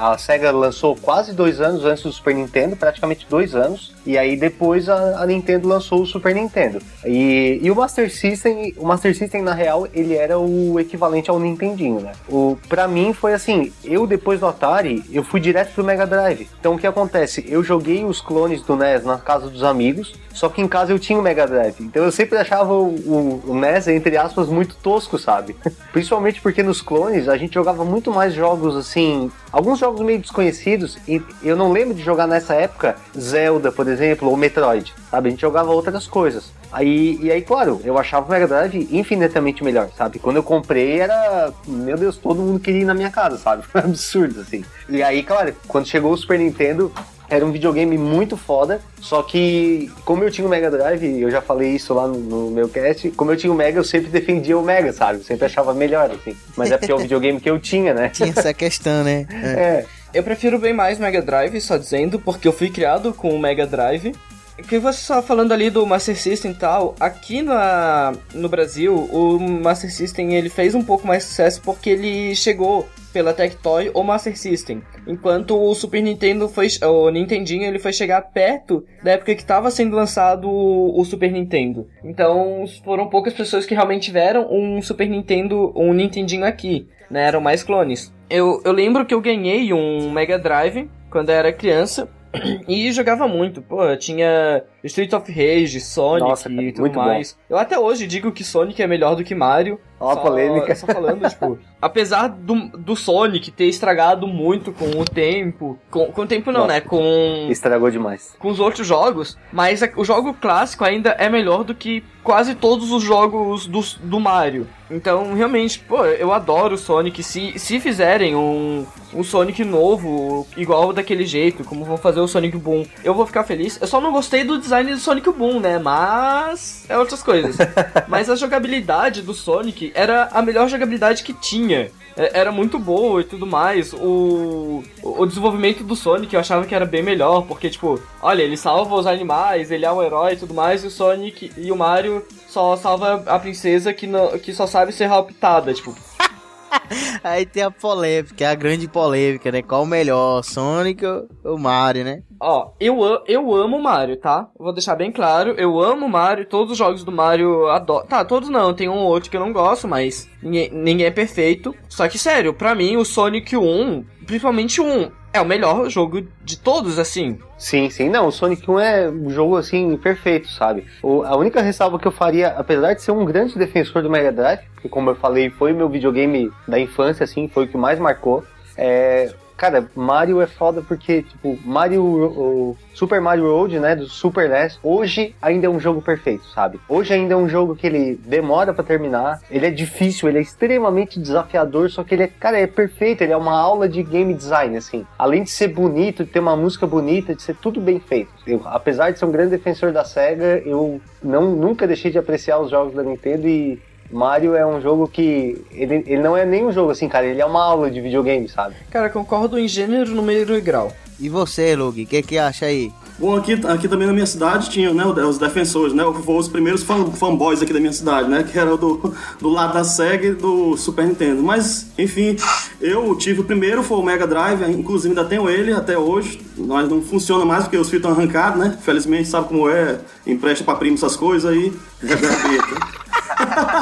a SEGA lançou quase dois anos antes do Super Nintendo, praticamente dois anos, e aí depois a, a Nintendo lançou o Super Nintendo. E, e o Master System, o Master System na real, ele era o equivalente ao Nintendinho, né? O, pra mim foi assim, eu depois do Atari, eu fui direto pro Mega Drive. Então o que acontece? Eu joguei os clones do NES na casa dos amigos, só que em casa eu tinha o Mega Drive. Então eu sempre achava o, o, o NES, entre aspas, muito tosco, sabe? Principalmente porque nos clones a gente jogava muito mais jogos assim, alguns jogos meio desconhecidos, e eu não lembro de jogar nessa época Zelda, por exemplo, ou Metroid, sabe? A gente jogava outras coisas. Aí, e aí, claro, eu achava o Mega Drive infinitamente melhor, sabe? Quando eu comprei era, meu Deus, todo mundo queria ir na minha casa, sabe? Foi um absurdo, assim. E aí, claro, quando chegou o Super Nintendo, era um videogame muito foda, só que como eu tinha o Mega Drive, eu já falei isso lá no, no meu cast, como eu tinha o Mega, eu sempre defendia o Mega, sabe? Eu sempre achava melhor, assim. Mas é porque é o videogame que eu tinha, né? Tinha essa questão, né? É. É. Eu prefiro bem mais Mega Drive, só dizendo, porque eu fui criado com o Mega Drive. Que você estava falando ali do Master System e tal, aqui na, no Brasil, o Master System ele fez um pouco mais sucesso porque ele chegou pela Tectoy ou Master System. Enquanto o Super Nintendo foi. O Nintendinho ele foi chegar perto da época que estava sendo lançado o, o Super Nintendo. Então foram poucas pessoas que realmente tiveram um Super Nintendo, um Nintendinho aqui. Né, eram mais clones. Eu, eu lembro que eu ganhei um Mega Drive quando eu era criança. E jogava muito, pô, tinha Street of Rage, Sonic Nossa, cara, e tudo muito bom. mais. Eu até hoje digo que Sonic é melhor do que Mario. Ó Só- polêmica. Só falando, tipo, apesar do, do Sonic ter estragado muito com o tempo, com, com o tempo não, Nossa. né, com, Estragou demais. com os outros jogos, mas o jogo clássico ainda é melhor do que quase todos os jogos do, do Mario. Então, realmente, pô, eu adoro o Sonic. Se, se fizerem um, um Sonic novo, igual daquele jeito, como vão fazer o Sonic Boom, eu vou ficar feliz. Eu só não gostei do design do Sonic Boom, né? Mas é outras coisas. Mas a jogabilidade do Sonic era a melhor jogabilidade que tinha. É- Era muito boa e tudo mais. O, o desenvolvimento do Sonic eu achava que era bem melhor, porque, tipo, olha, ele salva os animais, ele é um herói e tudo mais, e o Sonic e o Mario só salva a princesa que, não, que só sabe ser raptada, tipo. Aí tem a polêmica, a grande polêmica, né? Qual o melhor, Sonic ou Mario, né? Ó, eu, eu amo o Mario, tá? Vou deixar bem claro, eu amo o Mario, todos os jogos do Mario adoro. Tá, todos não, tem um ou outro que eu não gosto, mas ninguém, ninguém é perfeito. Só que, sério, pra mim, o Sonic 1, principalmente o 1, é o melhor jogo de todos, assim. Sim, sim. Não, o Sonic 1 é um jogo, assim, perfeito, sabe? O- a única ressalva que eu faria, apesar de ser um grande defensor do Mega Drive, que como eu falei, foi meu videogame da infância, assim, foi o que mais marcou, é... Cara, Mario é foda porque, tipo, Mario, o Super Mario Road, né, do Super NES, hoje ainda é um jogo perfeito, sabe? Hoje ainda é um jogo que ele demora pra terminar, ele é difícil, ele é extremamente desafiador, só que ele é, cara, é perfeito, ele é uma aula de game design, assim. Além de ser bonito, de ter uma música bonita, de ser tudo bem feito. Eu, apesar de ser um grande defensor da SEGA, eu não, nunca deixei de apreciar os jogos da Nintendo e Mario é um jogo que. Ele, ele não é nem um jogo assim, cara, ele é uma aula de videogame, sabe? Cara, concordo em gênero, número e grau. E você, Lug, o que que acha aí? Bom, aqui, aqui também na minha cidade tinha, né, os defensores, né, os primeiros fan, fanboys aqui da minha cidade, né, que era do, do lado da SEGA e do Super Nintendo. Mas, enfim, eu tive o primeiro, foi o Mega Drive, inclusive ainda tenho ele até hoje, mas não funciona mais porque os fios estão arrancados, né, felizmente sabe como é, empresta pra primo essas coisas aí.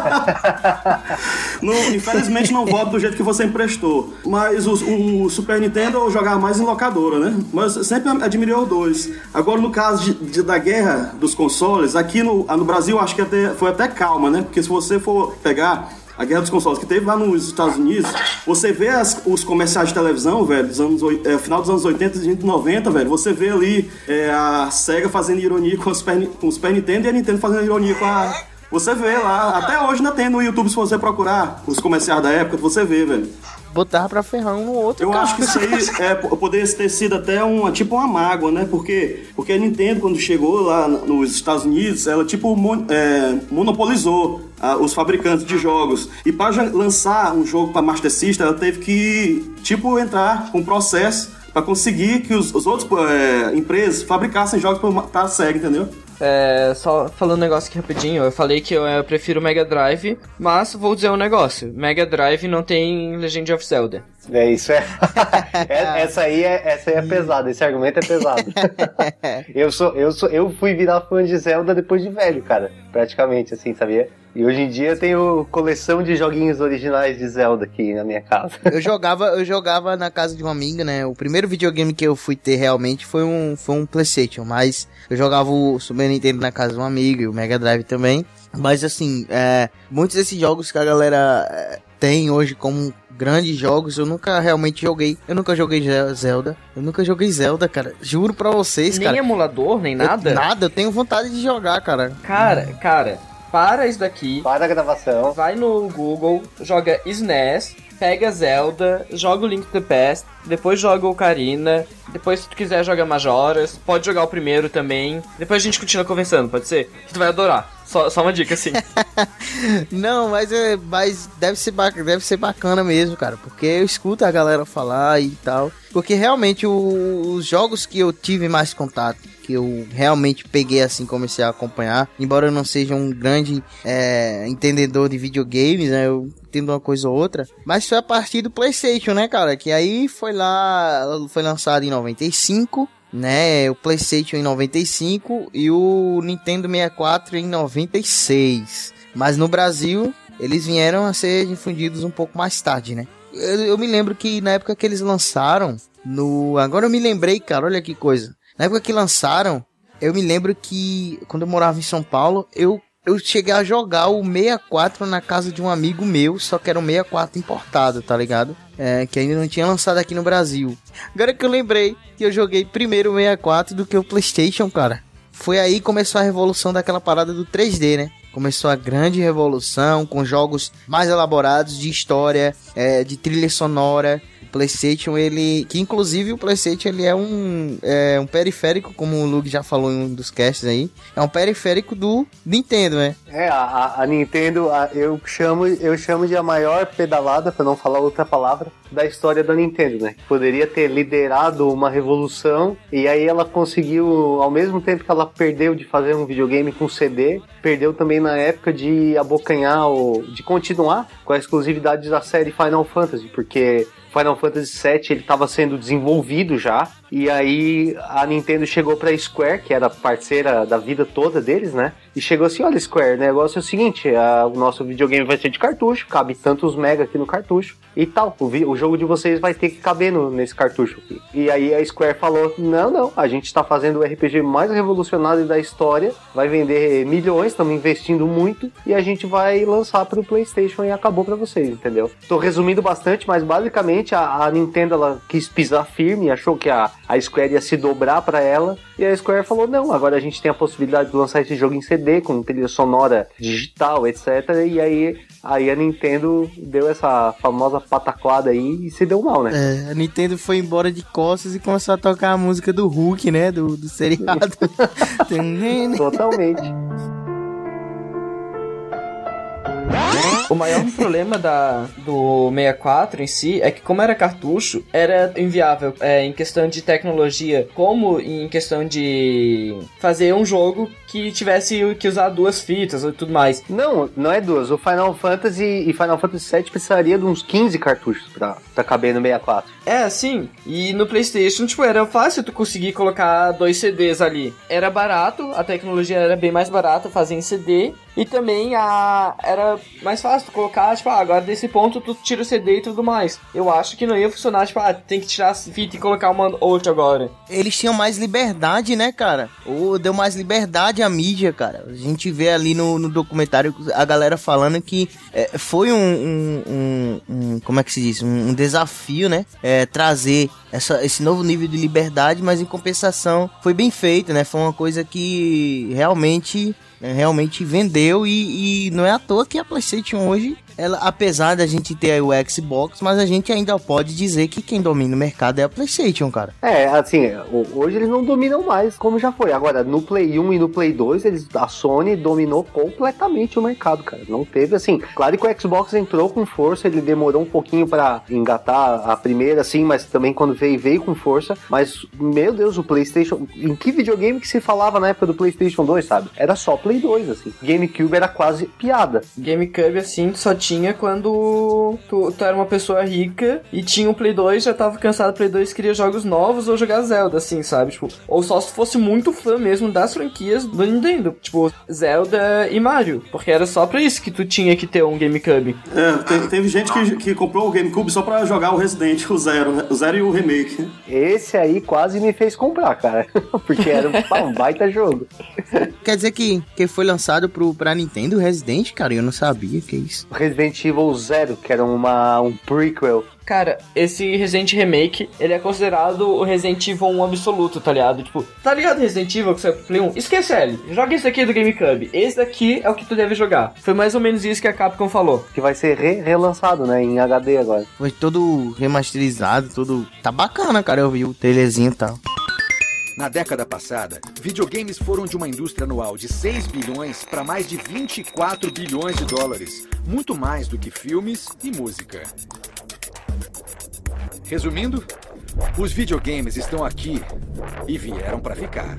Não, infelizmente não volta do jeito que você emprestou. Mas o, o Super Nintendo eu jogava mais em locadora, né? Mas sempre admirei os dois. Agora, no caso de, de- da guerra dos consoles, aqui no, no Brasil acho que até, foi até calma, né? Porque se você for pegar a guerra dos consoles que teve lá nos Estados Unidos, você vê as- os comerciais de televisão, velho, dos anos, é, final dos anos 80 e 90, velho, você vê ali é, a SEGA fazendo ironia com o Super, Ni- com o Super Nintendo e a Nintendo fazendo ironia com a. Você vê lá, até hoje ainda tem no YouTube se você procurar os comerciais da época, você vê, velho. Botava pra ferrar um no outro, Eu cara. acho que isso aí é, po- poderia ter sido até uma, tipo uma mágoa, né? Porque, porque a Nintendo, quando chegou lá nos Estados Unidos, ela tipo mon- é, monopolizou ah, os fabricantes de jogos. E para lançar um jogo para Master System, ela teve que, tipo, entrar com um processo para conseguir que os, os outros é, empresas fabricassem jogos para a SEGA, entendeu? É, só falando um negócio aqui rapidinho, eu falei que eu, eu prefiro o Mega Drive, mas vou dizer um negócio: Mega Drive não tem Legend of Zelda. É isso é. É- essa aí é essa aí é pesada, esse argumento é pesado. eu sou eu sou eu fui virar fã de Zelda depois de velho, cara, praticamente assim, sabia? E hoje em dia eu tenho coleção de joguinhos originais de Zelda aqui na minha casa. Eu jogava, eu jogava na casa de uma amiga, né? O primeiro videogame que eu fui ter realmente foi um, foi um PlayStation, mas eu jogava o Super Nintendo na casa de uma amiga e o Mega Drive também. Mas assim, é, muitos desses jogos que a galera é, tem hoje como grandes jogos, eu nunca realmente joguei. Eu nunca joguei Ze- Zelda. Eu nunca joguei Zelda, cara. Juro pra vocês, Nem cara. emulador, nem Eu- nada. nada, eu tenho vontade de jogar, cara. Cara, cara, para isso daqui. Para a gravação. Vai no Google, joga SNES, pega Zelda, joga o Link to the Past, depois joga o Ocarina, depois se tu quiser joga Majoras, pode jogar o primeiro também. Depois a gente continua conversando, pode ser? Que tu vai adorar. Só, só uma dica assim. Não, mas é, mas deve ser bacana, deve ser bacana mesmo, cara, porque eu escuto a galera falar e tal. Porque realmente o- os jogos que eu tive mais contato, que eu realmente peguei assim, comecei a acompanhar, embora eu não seja um grande é, entendedor de videogames, né? Eu entendo uma coisa ou outra, mas foi a partir do PlayStation, né, cara? Que aí foi lá, foi lançado em 95 né? O PlayStation em 95 e o Nintendo 64 em 96. Mas no Brasil, eles vieram a ser difundidos um pouco mais tarde, né? Eu, eu me lembro que na época que eles lançaram, no. Agora eu me lembrei, cara, olha que coisa. Na época que lançaram, eu me lembro que quando eu morava em São Paulo, eu eu cheguei a jogar o 64 na casa de um amigo meu, só que era um 64 importado, tá ligado? É, que ainda não tinha lançado aqui no Brasil. Agora que eu lembrei que eu joguei primeiro o 64 do que o PlayStation, cara. Foi aí que começou a revolução daquela parada do 3D, né? Começou a grande revolução com jogos mais elaborados de história, é, de trilha sonora. PlayStation, ele. Que inclusive o PlayStation ele é um, é um periférico, como o Luke já falou em um dos casts aí. É um periférico do Nintendo, né? É, a, a- a Nintendo, a- eu, chamo, eu chamo de a maior pedalada, pra não falar outra palavra, da história da Nintendo, né? Poderia ter liderado uma revolução e aí ela conseguiu, ao mesmo tempo que ela perdeu de fazer um videogame com CD, perdeu também na época de abocanhar, o, de continuar com a exclusividade da série Final Fantasy, porque Final Fantasy VII ele estava sendo desenvolvido já e aí a Nintendo chegou para Square, que era parceira da vida toda deles, né? E chegou assim, olha Square, o negócio é o seguinte, a- o nosso videogame vai ser de cartucho, cabe tantos mega aqui no cartucho e tal. O, vi- o jogo de vocês vai ter que caber no- nesse cartucho aqui. E aí a Square falou, não, não, a gente está fazendo o RPG mais revolucionário da história, vai vender milhões, estamos investindo muito e a gente vai lançar para o PlayStation e acabou para vocês, entendeu? Tô resumindo bastante, mas basicamente a, a Nintendo ela quis pisar firme, achou que a, a Square ia se dobrar para ela e a Square falou não, agora a gente tem a possibilidade de lançar esse jogo em CD com trilha sonora digital, etc. E aí aí a Nintendo deu essa famosa pataquada aí e se deu mal, né? É, a Nintendo foi embora de costas e começou a tocar a música do Hulk, né? Do, do seriado. Totalmente. O maior problema da, do 64 em si é que, como era cartucho, era inviável é, em questão de tecnologia, como em questão de fazer um jogo que tivesse que usar duas fitas e tudo mais. Não, não é duas. O Final Fantasy e Final Fantasy VII precisaria de uns 15 cartuchos pra, pra caber no 64. É, sim. E no PlayStation, tipo, era fácil tu conseguir colocar dois CDs ali. Era barato, a tecnologia era bem mais barata fazer em CD. E também a era mais fácil colocar, tipo, ah, agora desse ponto tu tira o CD e tudo mais. Eu acho que não ia funcionar, tipo, ah, tem que tirar a fita e colocar uma outra agora. Eles tinham mais liberdade, né, cara? Ou deu mais liberdade à mídia, cara. A gente vê ali no, no documentário a galera falando que é, foi um, um- um- um- Como é que se diz? Um, um desafio, né? É, trazer essa- esse novo nível de liberdade, mas em compensação foi bem feito, né? Foi uma coisa que realmente. Realmente vendeu e, e não é à toa que a PlayStation hoje, ela, apesar da gente ter aí o Xbox, mas a gente ainda pode dizer que quem domina o mercado é a PlayStation, cara. É, assim, hoje eles não dominam mais como já foi. Agora, no Play 1 e no Play 2, eles, a Sony dominou completamente o mercado, cara. Não teve, assim, claro que o Xbox entrou com força, ele demorou um pouquinho pra engatar a primeira, assim, mas também quando veio, veio com força. Mas, meu Deus, o PlayStation. Em que videogame que se falava na época do PlayStation 2, sabe? Era só Play 2, assim. GameCube era quase piada. GameCube, assim, só tinha quando tu, tu era uma pessoa rica e tinha um Play 2, já tava cansado do Play 2, queria jogos novos ou jogar Zelda, assim, sabe? Tipo, ou só se tu fosse muito fã mesmo das franquias do Nintendo. Tipo, Zelda e Mario. Porque era só pra isso que tu tinha que ter um GameCube. É, te- teve gente que, que comprou o GameCube só pra jogar o Resident, o Zero, o Zero e o Remake. Esse aí quase me fez comprar, cara. Porque era um, um baita jogo. Quer dizer que, que foi lançado pro, pra Nintendo Resident, cara? Eu não sabia que é isso. Resident Evil Zero, que era uma, um prequel. Cara, esse Resident Remake, ele é considerado o Resident Evil 1 absoluto, tá ligado? Tipo, tá ligado Resident Evil que você Play 1? Esquece ele, joga esse aqui do GameCube. Esse daqui é o que tu deve jogar. Foi mais ou menos isso que a Capcom falou. Que vai ser re- relançado, né? Em HD agora. Foi todo remasterizado, todo. Tá bacana, cara. Eu vi o trailerzinho e tal. Na década passada, videogames foram de uma indústria anual de 6 bilhões para mais de 24 bilhões de dólares, muito mais do que filmes e música. Resumindo, os videogames estão aqui e vieram para ficar.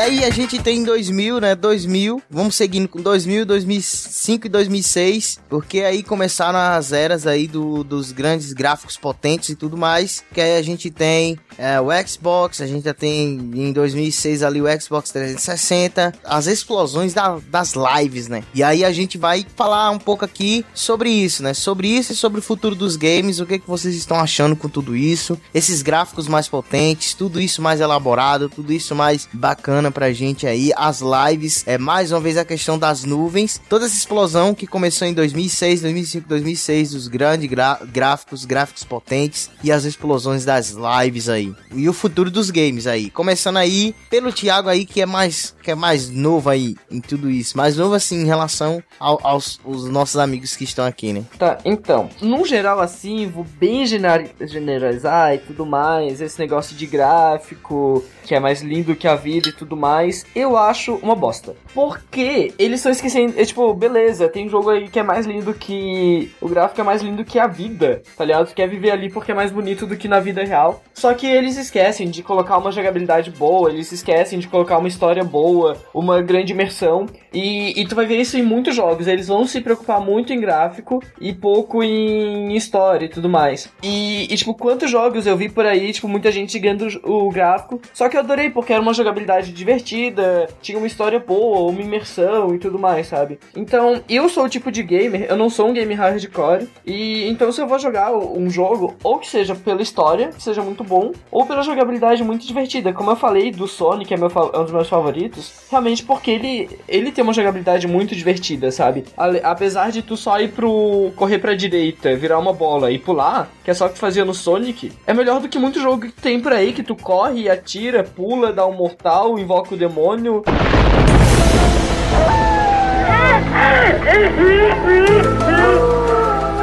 Aí a gente tem 2000, né? 2000. Vamos seguindo com 2000, 2005 e 2006. Porque aí começaram as eras aí do, dos grandes gráficos potentes e tudo mais. Que aí a gente tem é, o Xbox. A gente já tem em 2006 ali o Xbox 360. As explosões da- das lives, né? E aí a gente vai falar um pouco aqui sobre isso, né? Sobre isso e sobre o futuro dos games. O que, que vocês estão achando com tudo isso? Esses gráficos mais potentes. Tudo isso mais elaborado. Tudo isso mais bacana bacana pra gente aí, as lives, é mais uma vez a questão das nuvens, toda essa explosão que começou em 2006, 2005, 2006, dos grandes gra- gráficos, gráficos potentes e as explosões das lives aí. E o futuro dos games aí, começando aí pelo Thiago aí que é mais que é mais novo aí em tudo isso, mais novo assim em relação ao- aos os nossos amigos que estão aqui, né? Tá, então, num geral assim, vou bem gener- generalizar e tudo mais, esse negócio de gráfico, que é mais lindo que a vida e tudo mais, eu acho uma bosta. Porque eles estão esquecendo, é tipo, beleza, tem jogo aí que é mais lindo que. O gráfico é mais lindo que a vida, tá ligado? Tu quer viver ali porque é mais bonito do que na vida real. Só que eles esquecem de colocar uma jogabilidade boa, eles esquecem de colocar uma história boa, uma grande imersão. E, e tu vai ver isso em muitos jogos. Eles vão se preocupar muito em gráfico e pouco em história e tudo mais. E, e, tipo, quantos jogos eu vi por aí, tipo, muita gente ganhando o gráfico. Só que eu adorei, porque era uma jogabilidade divertida, tinha uma história boa, uma imersão e tudo mais, sabe? Então, eu sou o tipo de gamer, eu não sou um gamer hardcore. E então, se eu vou jogar um jogo, ou que seja pela história, que seja muito bom, ou pela jogabilidade muito divertida. Como eu falei do Sonic, que é, meu, é um dos meus favoritos, realmente porque ele, ele tem uma jogabilidade muito divertida, sabe? Apesar de tu só ir pro. correr pra direita, virar uma bola e pular, que é só o que fazia no Sonic, é melhor do que muito jogo que tem por aí, que tu corre, atira, pula, dá um mortal, invoca o demônio.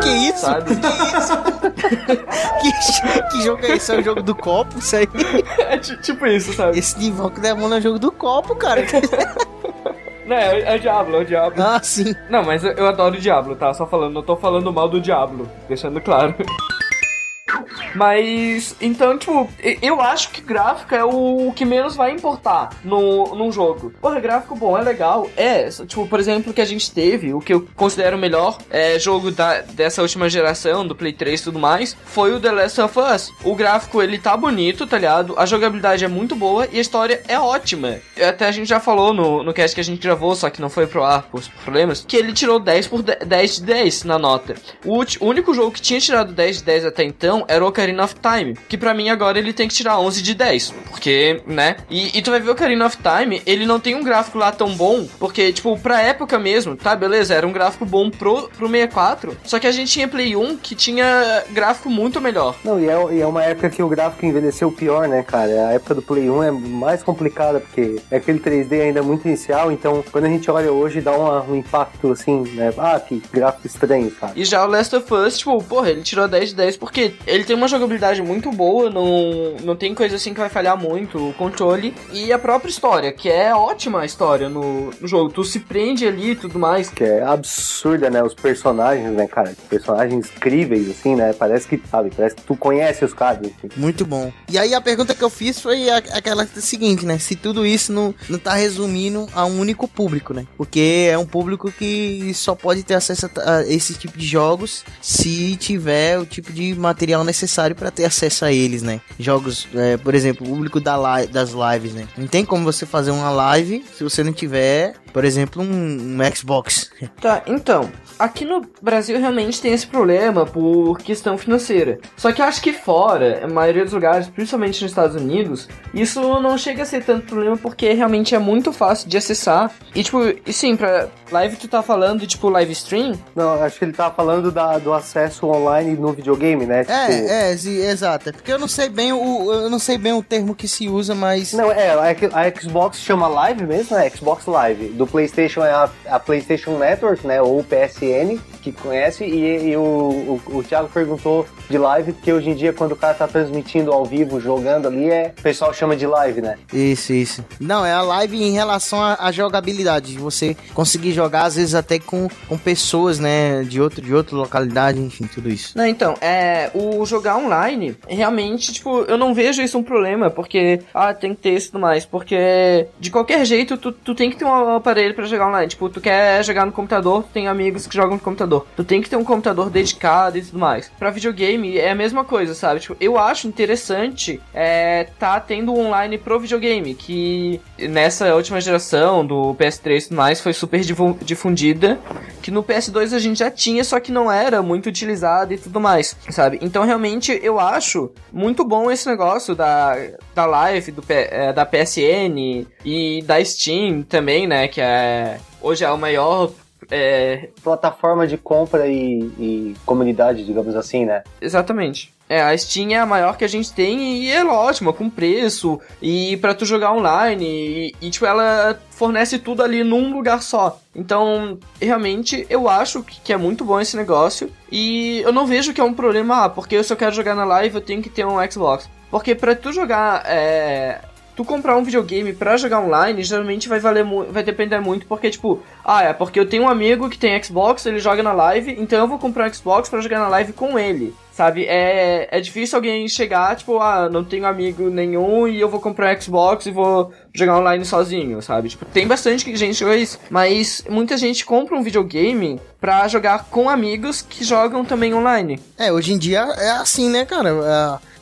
Que isso? Sabe? que, que jogo é esse? É o jogo do copo? Isso aí? é ti- tipo isso, sabe? Esse de Invoca o Demônio é o jogo do copo, cara. Não, é, é o Diablo, é o Diablo. ah, sim. Não, mas eu, eu adoro o Diablo, tá? Só falando, não tô falando mal do Diablo, deixando claro. Mas, então, tipo, eu acho que gráfico é o que menos vai importar no, num jogo. Porra, gráfico bom é legal. É, tipo, por exemplo, que a gente teve, o que eu considero o melhor é, jogo da, dessa última geração, do Play 3 e tudo mais, foi o The Last of Us. O gráfico, ele tá bonito, tá ligado? A jogabilidade é muito boa e a história é ótima. Até a gente já falou no, no cast que a gente gravou, só que não foi pro ar por problemas, que ele tirou 10 por 10, 10 de 10 na nota. O único jogo que tinha tirado 10 de 10 até então era o Ocarina of Time, que pra mim agora ele tem que tirar 11 de 10, porque, né? E, e tu vai ver o Ocarina of Time, ele não tem um gráfico lá tão bom, porque, tipo, pra época mesmo, tá, beleza, era um gráfico bom pro, pro 64, só que a gente tinha Play 1 que tinha gráfico muito melhor. Não, e é, e é uma época que o gráfico envelheceu pior, né, cara? A época do Play 1 é mais complicada, porque é aquele 3D ainda muito inicial, então quando a gente olha hoje dá uma- um impacto assim, né? Ah, que gráfico estranho, cara. E já o Last of Us, tipo, porra, ele tirou 10 de 10 porque ele tem uma jogabilidade muito boa, não, não tem coisa assim que vai falhar muito, o controle. E a própria história, que é ótima a história no, no jogo. Tu se prende ali e tudo mais. Que é absurda, né? Os personagens, né, cara? Personagens incríveis, assim, né? Parece que, sabe, parece que tu conhece os caras. assim. Muito bom. E aí a pergunta que eu fiz foi a- aquela seguinte, né? Se tudo isso não, não tá resumindo a um único público, né? Porque é um público que só pode ter acesso a, a esse tipo de jogos se tiver o tipo de material necessário pra ter acesso a eles, né? Jogos, é, por exemplo, o público da li- das lives, né? Não tem como você fazer uma live se você não tiver, por exemplo, um, um Xbox. Tá, então, aqui no Brasil realmente tem esse problema por questão financeira. Só que eu acho que fora, a maioria dos lugares, principalmente nos Estados Unidos, isso não chega a ser tanto problema porque realmente é muito fácil de acessar. E tipo, e sim, pra live tu tá falando, tipo, live stream, Não, acho que ele tava falando da, do acesso online no videogame, né? Tipo, É, é, exato. É porque eu não sei bem o, eu não sei bem o termo que se usa, mas Não, é, a, a Xbox chama Live mesmo, né? Xbox Live. Do PlayStation é a, a PlayStation Network, né? Ou PSN, que conhece. E, e o, o, o Thiago perguntou de live, porque hoje em dia, quando o cara tá transmitindo ao vivo, jogando ali, é, o pessoal chama de live, né? Isso, isso. Não, é a live em relação à, jogabilidade. de Você conseguir jogar, às vezes, até com, com pessoas, né? De, outro, de outra localidade, enfim, tudo isso. Não, então, é. O jogar online, realmente, tipo, eu não vejo isso um problema, porque, ah, tem que ter isso e tudo mais, porque de qualquer jeito, tu, tu tem que ter uma aparelho pra jogar online. Tipo, tu quer jogar no computador, tu tem amigos que jogam no computador. Tu tem que ter um computador dedicado e tudo mais. Pra videogame é a mesma coisa, sabe? Tipo, eu acho interessante é, tá tendo online pro videogame, que nessa última geração do PS3 e tudo mais foi super difundida, que no PS2 a gente já tinha, só que não era muito utilizado e tudo mais, sabe? Então realmente eu acho muito bom esse negócio da, da Live, do, é, da PSN e da Steam também, né? Que é hoje é o maior. É, Plataforma de compra e, e comunidade, digamos assim, né? Exatamente. É, a Steam é a maior que a gente tem e é ótima, com preço, e pra tu jogar online, e, e, tipo, ela fornece tudo ali num lugar só. Então, realmente, eu acho que que é muito bom esse negócio, e eu não vejo que é um problema, ah, porque se eu quero jogar na live, eu tenho que ter um Xbox. Porque pra tu jogar, é... Tu comprar um videogame pra jogar online, geralmente vai valer vai depender muito, porque tipo, ah, é porque eu tenho um amigo que tem Xbox, ele joga na live, então eu vou comprar um Xbox pra jogar na live com ele. Sabe? É, é difícil alguém chegar, tipo, ah, não tenho amigo nenhum e eu vou comprar um Xbox e vou jogar online sozinho, sabe? Tipo, tem bastante gente que isso, mas muita gente compra um videogame pra jogar com amigos que jogam também online. É, hoje em dia é assim, né, cara?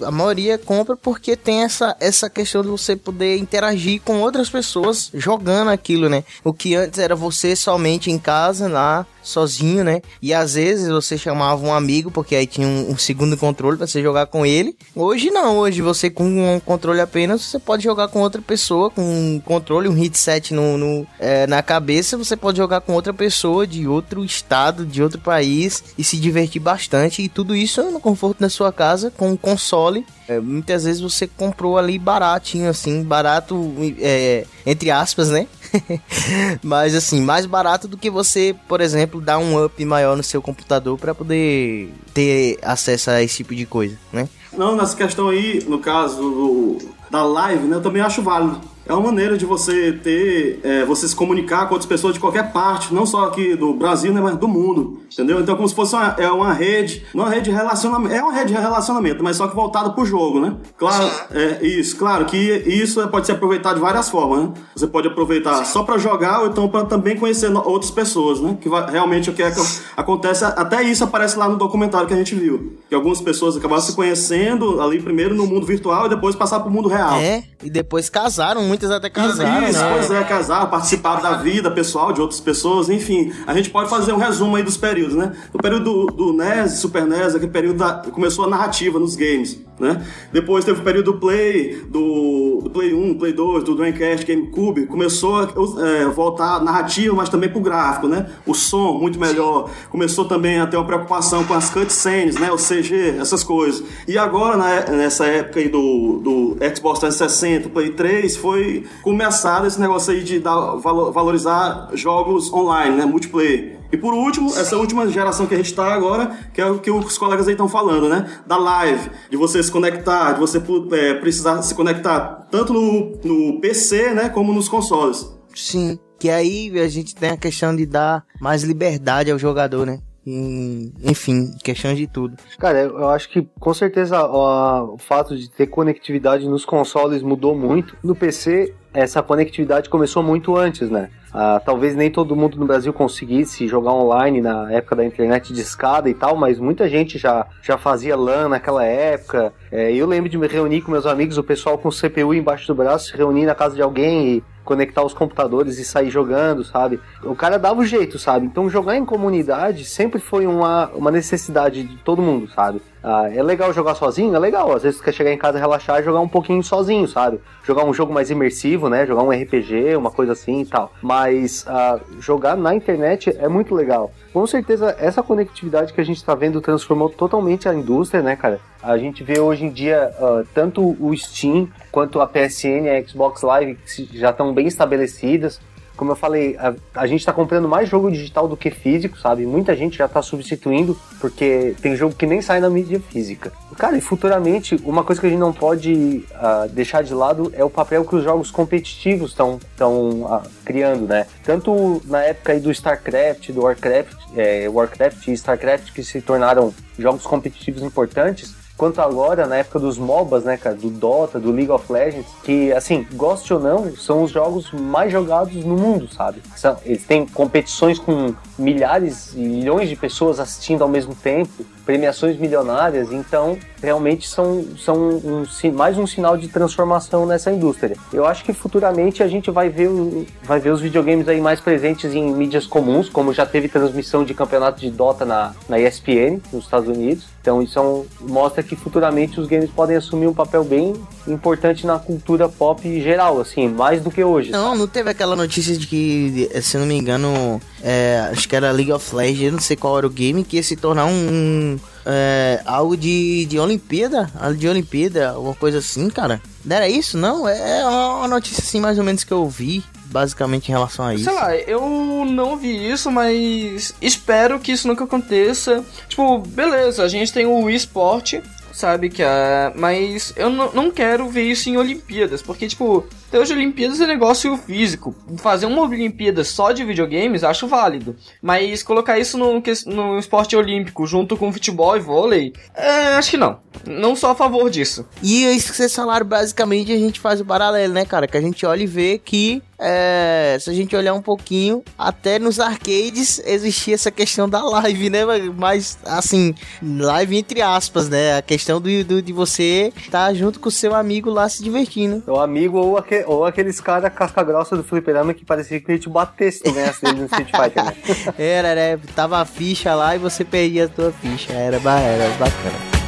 A, a maioria compra porque tem essa, essa questão de você poder interagir com outras pessoas jogando aquilo, né? O que antes era você somente em casa, lá, sozinho, né? E às vezes você chamava um amigo, porque aí tinha um, um segundo controle pra você jogar com ele. Hoje não, hoje você com um controle apenas, você pode jogar com outra pessoa, com um controle, um headset no, no, é, na cabeça, você pode jogar com outra pessoa de outro estado, de outro país e se divertir bastante. E tudo isso no conforto da sua casa, com um console. É, muitas vezes você comprou ali baratinho, assim, barato, é, entre aspas, né? Mas assim, mais barato do que você, por exemplo, dar um up maior no seu computador para poder ter acesso a esse tipo de coisa, né? Não, nessa questão aí, no caso do- da live, né, eu também acho válido. É uma maneira de você ter, é, você se comunicar com outras pessoas de qualquer parte, não só aqui do Brasil, né, mas do mundo, entendeu? Então, como se fosse uma, é uma rede, não é uma rede de relacionamento, é uma rede de relacionamento, mas só que voltada pro jogo, né? Claro, é isso, claro que isso pode ser aproveitado de várias formas, né? Você pode aproveitar só pra jogar ou então pra também conhecer outras pessoas, né? Que vai- realmente o que é que acontece, até isso aparece lá no documentário que a gente viu, que algumas pessoas acabaram se conhecendo ali primeiro no mundo virtual e depois passaram pro mundo real. É, e depois casaram, muitas até casaram, Isso, né? pois é, casar, participar da vida pessoal de outras pessoas, enfim. A gente pode fazer um resumo aí dos períodos, né? O período do, do NES, Super NES, aquele período da, começou a narrativa nos games, né? Depois teve o período do Play, do, do Play 1, Play 2, do Dreamcast, GameCube, começou a é, voltar a narrativa, mas também pro gráfico, né? O som muito melhor. Começou também a ter uma preocupação com as cutscenes, né? O CG, essas coisas. E agora, né, nessa época aí do, do Xbox 360, Play 3, foi começado esse negócio aí de dar, valo- valorizar jogos online, né? Multiplayer. E por último, essa última geração que a gente tá agora, que é o que os colegas aí estão falando, né? Da live, de você se conectar, de você é, precisar se conectar tanto no, no PC, né, como nos consoles. Sim, que aí a gente tem a questão de dar mais liberdade ao jogador, né? Enfim, questão de tudo. Cara, eu acho que com certeza ó, o fato de ter conectividade nos consoles mudou muito. No PC, essa conectividade começou muito antes, né? Ah, talvez nem todo mundo no Brasil conseguisse jogar online na época da internet de escada e tal, mas muita gente já, já fazia LAN naquela época. É, eu lembro de me reunir com meus amigos, o pessoal com CPU embaixo do braço, se reunir na casa de alguém e conectar os computadores e sair jogando, sabe? O cara dava o jeito, sabe? Então jogar em comunidade sempre foi uma, uma necessidade de todo mundo, sabe? Ah, é legal jogar sozinho? É legal. Às vezes você quer chegar em casa, relaxar e jogar um pouquinho sozinho, sabe? Jogar um jogo mais imersivo, né? Jogar um RPG, uma coisa assim e tal. Mas ah, jogar na internet é muito legal. Com certeza, essa conectividade que a gente está vendo transformou totalmente a indústria, né, cara? A gente vê hoje em dia ah, tanto o Steam quanto a PSN e a Xbox Live que já estão bem estabelecidas. Como eu falei, a, a gente tá comprando mais jogo digital do que físico, sabe? Muita gente já tá substituindo, porque tem jogo que nem sai na mídia física. Cara, e futuramente, uma coisa que a gente não pode ah, deixar de lado é o papel que os jogos competitivos estão criando, né? Tanto na época aí do StarCraft, do Warcraft, é, Warcraft e StarCraft, que se tornaram jogos competitivos importantes, quanto agora, na época dos MOBAs, né, cara, do Dota, do League of Legends, que, assim, goste ou não, são os jogos mais jogados no mundo, sabe? São, eles têm competições com milhares e milhões de pessoas assistindo ao mesmo tempo, premiações milionárias, então realmente são, são um, mais um sinal de transformação nessa indústria. Eu acho que futuramente a gente vai ver, vai ver os videogames aí mais presentes em mídias comuns, como já teve transmissão de campeonato de Dota na, na ESPN, nos Estados Unidos. Então isso é um- mostra que futuramente os games podem assumir um papel bem importante na cultura pop geral, assim, mais do que hoje. Não, não teve aquela notícia de que, se não me engano, é, acho que era League of Legends, não sei qual era o game, que ia se tornar um. um, é, algo de, de Olimpíada? Algo de Olimpíada, alguma coisa assim, cara. Não era isso? Não? É é uma notícia assim, mais ou menos, que eu vi, basicamente, em relação a isso. Sei lá, eu não vi isso, mas espero que isso nunca aconteça. Tipo, beleza, a gente tem o eSport, sabe, que é... Mas eu não quero ver isso em Olimpíadas, porque, tipo, ter hoje Olimpíadas é negócio físico. Fazer uma Olimpíada só de videogames, acho válido. Mas colocar isso no, no esporte olímpico, junto com futebol e vôlei, é, acho que não. Não sou a favor disso. E isso que vocês falaram, basicamente, a gente faz o paralelo, né, cara? Que a gente olha e vê que, é, se a gente olhar um pouquinho, até nos arcades existia essa questão da live, né? Mas, assim, live entre aspas, né? A questão do, do- de você estar junto com o seu amigo lá se divertindo. O amigo ou, aque- ou aqueles caras casca grossa do fliperama que parecia que ia te bater se tu no Street Fighter, né? Era, né? Tava a ficha lá e você perdia a tua ficha. Era, era bacana.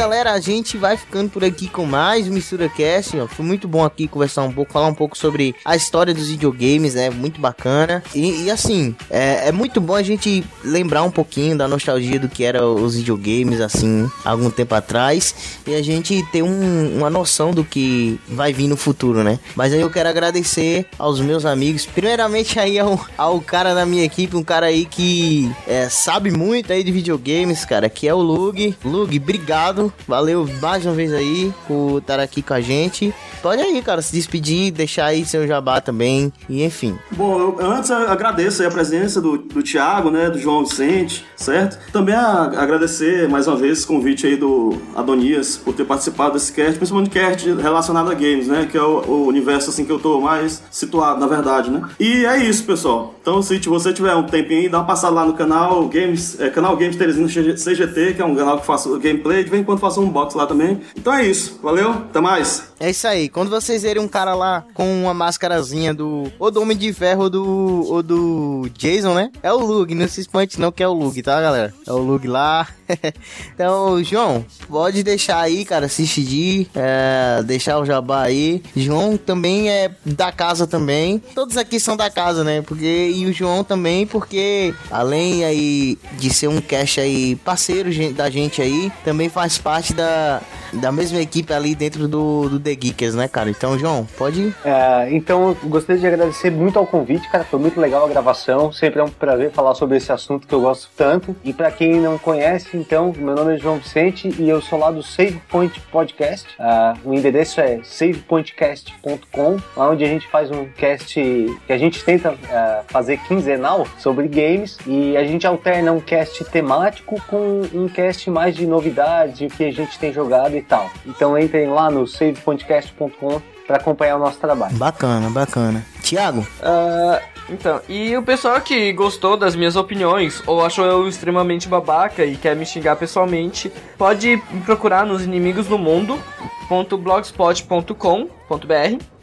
Galera. A gente vai ficando por aqui com mais um Mistura Cast. Ó. Foi muito bom aqui conversar um pouco, falar um pouco sobre a história dos videogames, né? Muito bacana. E, e, assim, é, é muito bom a gente lembrar um pouquinho da nostalgia do que eram os videogames, assim, algum tempo atrás. E a gente ter um- uma noção do que vai vir no futuro, né? Mas aí eu quero agradecer aos meus amigos. Primeiramente aí ao, ao cara da minha equipe, um cara aí que é, sabe muito aí de videogames, cara, que é o Lug. Lug, obrigado. Valeu mais uma vez aí por estar aqui com a gente. Pode aí, cara, se despedir, deixar aí seu jabá também. E enfim. Bom, eu, antes eu agradeço a presença do, do Thiago, né, do João Vicente, certo? Também a- agradecer mais uma vez esse convite aí do Adonias por ter participado desse cast, principalmente cast relacionado a games, né, que é o, o universo assim que eu tô mais situado, na verdade, né? E é isso, pessoal. Então, se você tiver um tempinho aí, dá uma passada lá no canal Games, é, canal Games Teresina CGT, que é um canal que faço gameplay, de vez em quando faço um unbox lá também. Então é isso. Valeu, até mais. É isso aí. Quando vocês verem um cara lá com uma máscarazinha do. Ou do Homem de Ferro ou do. ou do Jason, né? É o Lug. Não se espante não que é o Lug, tá, galera? É o Lug lá. então, João, pode deixar aí, cara, despedir. É, deixar o jabá aí. João também é da casa também. Todos aqui são da casa, né? Porque. E o João também, porque além aí de ser um cast aí parceiro da gente aí, também faz parte da, da mesma equipe ali dentro do, do The Geekers, né, cara? Então, João, pode ir. É, então, gostaria de agradecer muito ao convite, cara. Foi muito legal a gravação. Sempre é um prazer falar sobre esse assunto que eu gosto tanto. E pra quem não conhece, então, meu nome é João Vicente e eu sou lá do Save Point Podcast. Ah, o endereço é savepointcast.com, onde a gente faz um cast que a gente tenta ah, fazer quinzenal sobre games e a gente alterna um cast temático com um cast mais de novidades, o que a gente tem jogado e tal. Então entrem lá no savepointcast.com para acompanhar o nosso trabalho. Bacana, bacana. Tiago, Ah, então, e o pessoal que gostou das minhas opiniões ou achou eu extremamente babaca e quer me xingar pessoalmente, pode me procurar nos inimigos do mundo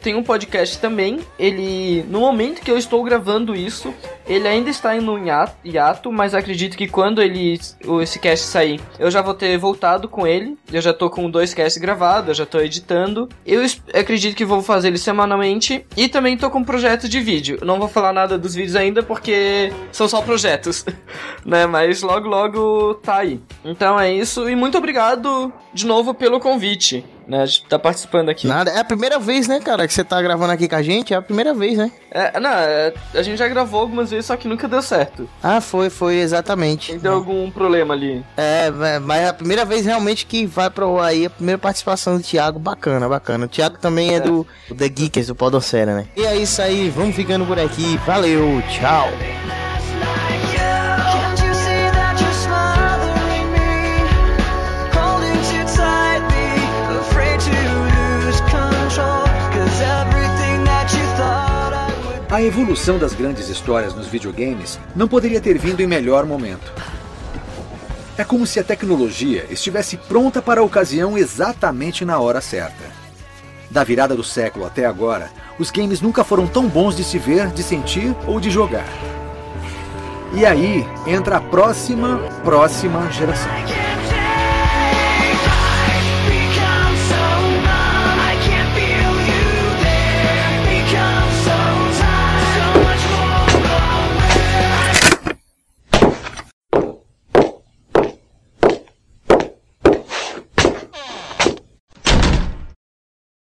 Tem um podcast também. Ele, no momento que eu estou gravando isso, ele ainda está em um hiato, mas acredito que quando ele esse cast sair, eu já vou ter voltado com ele. Eu já tô com dois casts gravados, eu já tô editando. Eu acredito que vou fazer ele semanalmente e também tô com um projeto de vídeo. Não vou falar nada dos vídeos ainda porque são só projetos, né? Mas logo logo tá aí. Então é isso e muito obrigado de novo pelo convite. Né? A gente tá participando aqui. Nada, é a primeira vez, né, cara, que você tá gravando aqui com a gente, é a primeira vez, né? É, não, é, a gente já gravou algumas vezes, só que nunca deu certo. Ah, foi, foi, exatamente. Deu algum problema ali. É, é, mas é a primeira vez realmente que vai pro aí, a primeira participação do Thiago, bacana, bacana. O Thiago também é, do, do The Geekers, do Podocera, né? E é isso aí, vamos ficando por aqui, valeu, tchau! A evolução das grandes histórias nos videogames não poderia ter vindo em melhor momento. É como se a tecnologia estivesse pronta para a ocasião exatamente na hora certa. Da virada do século até agora, os games nunca foram tão bons de se ver, de sentir ou de jogar. E aí entra a próxima, próxima geração.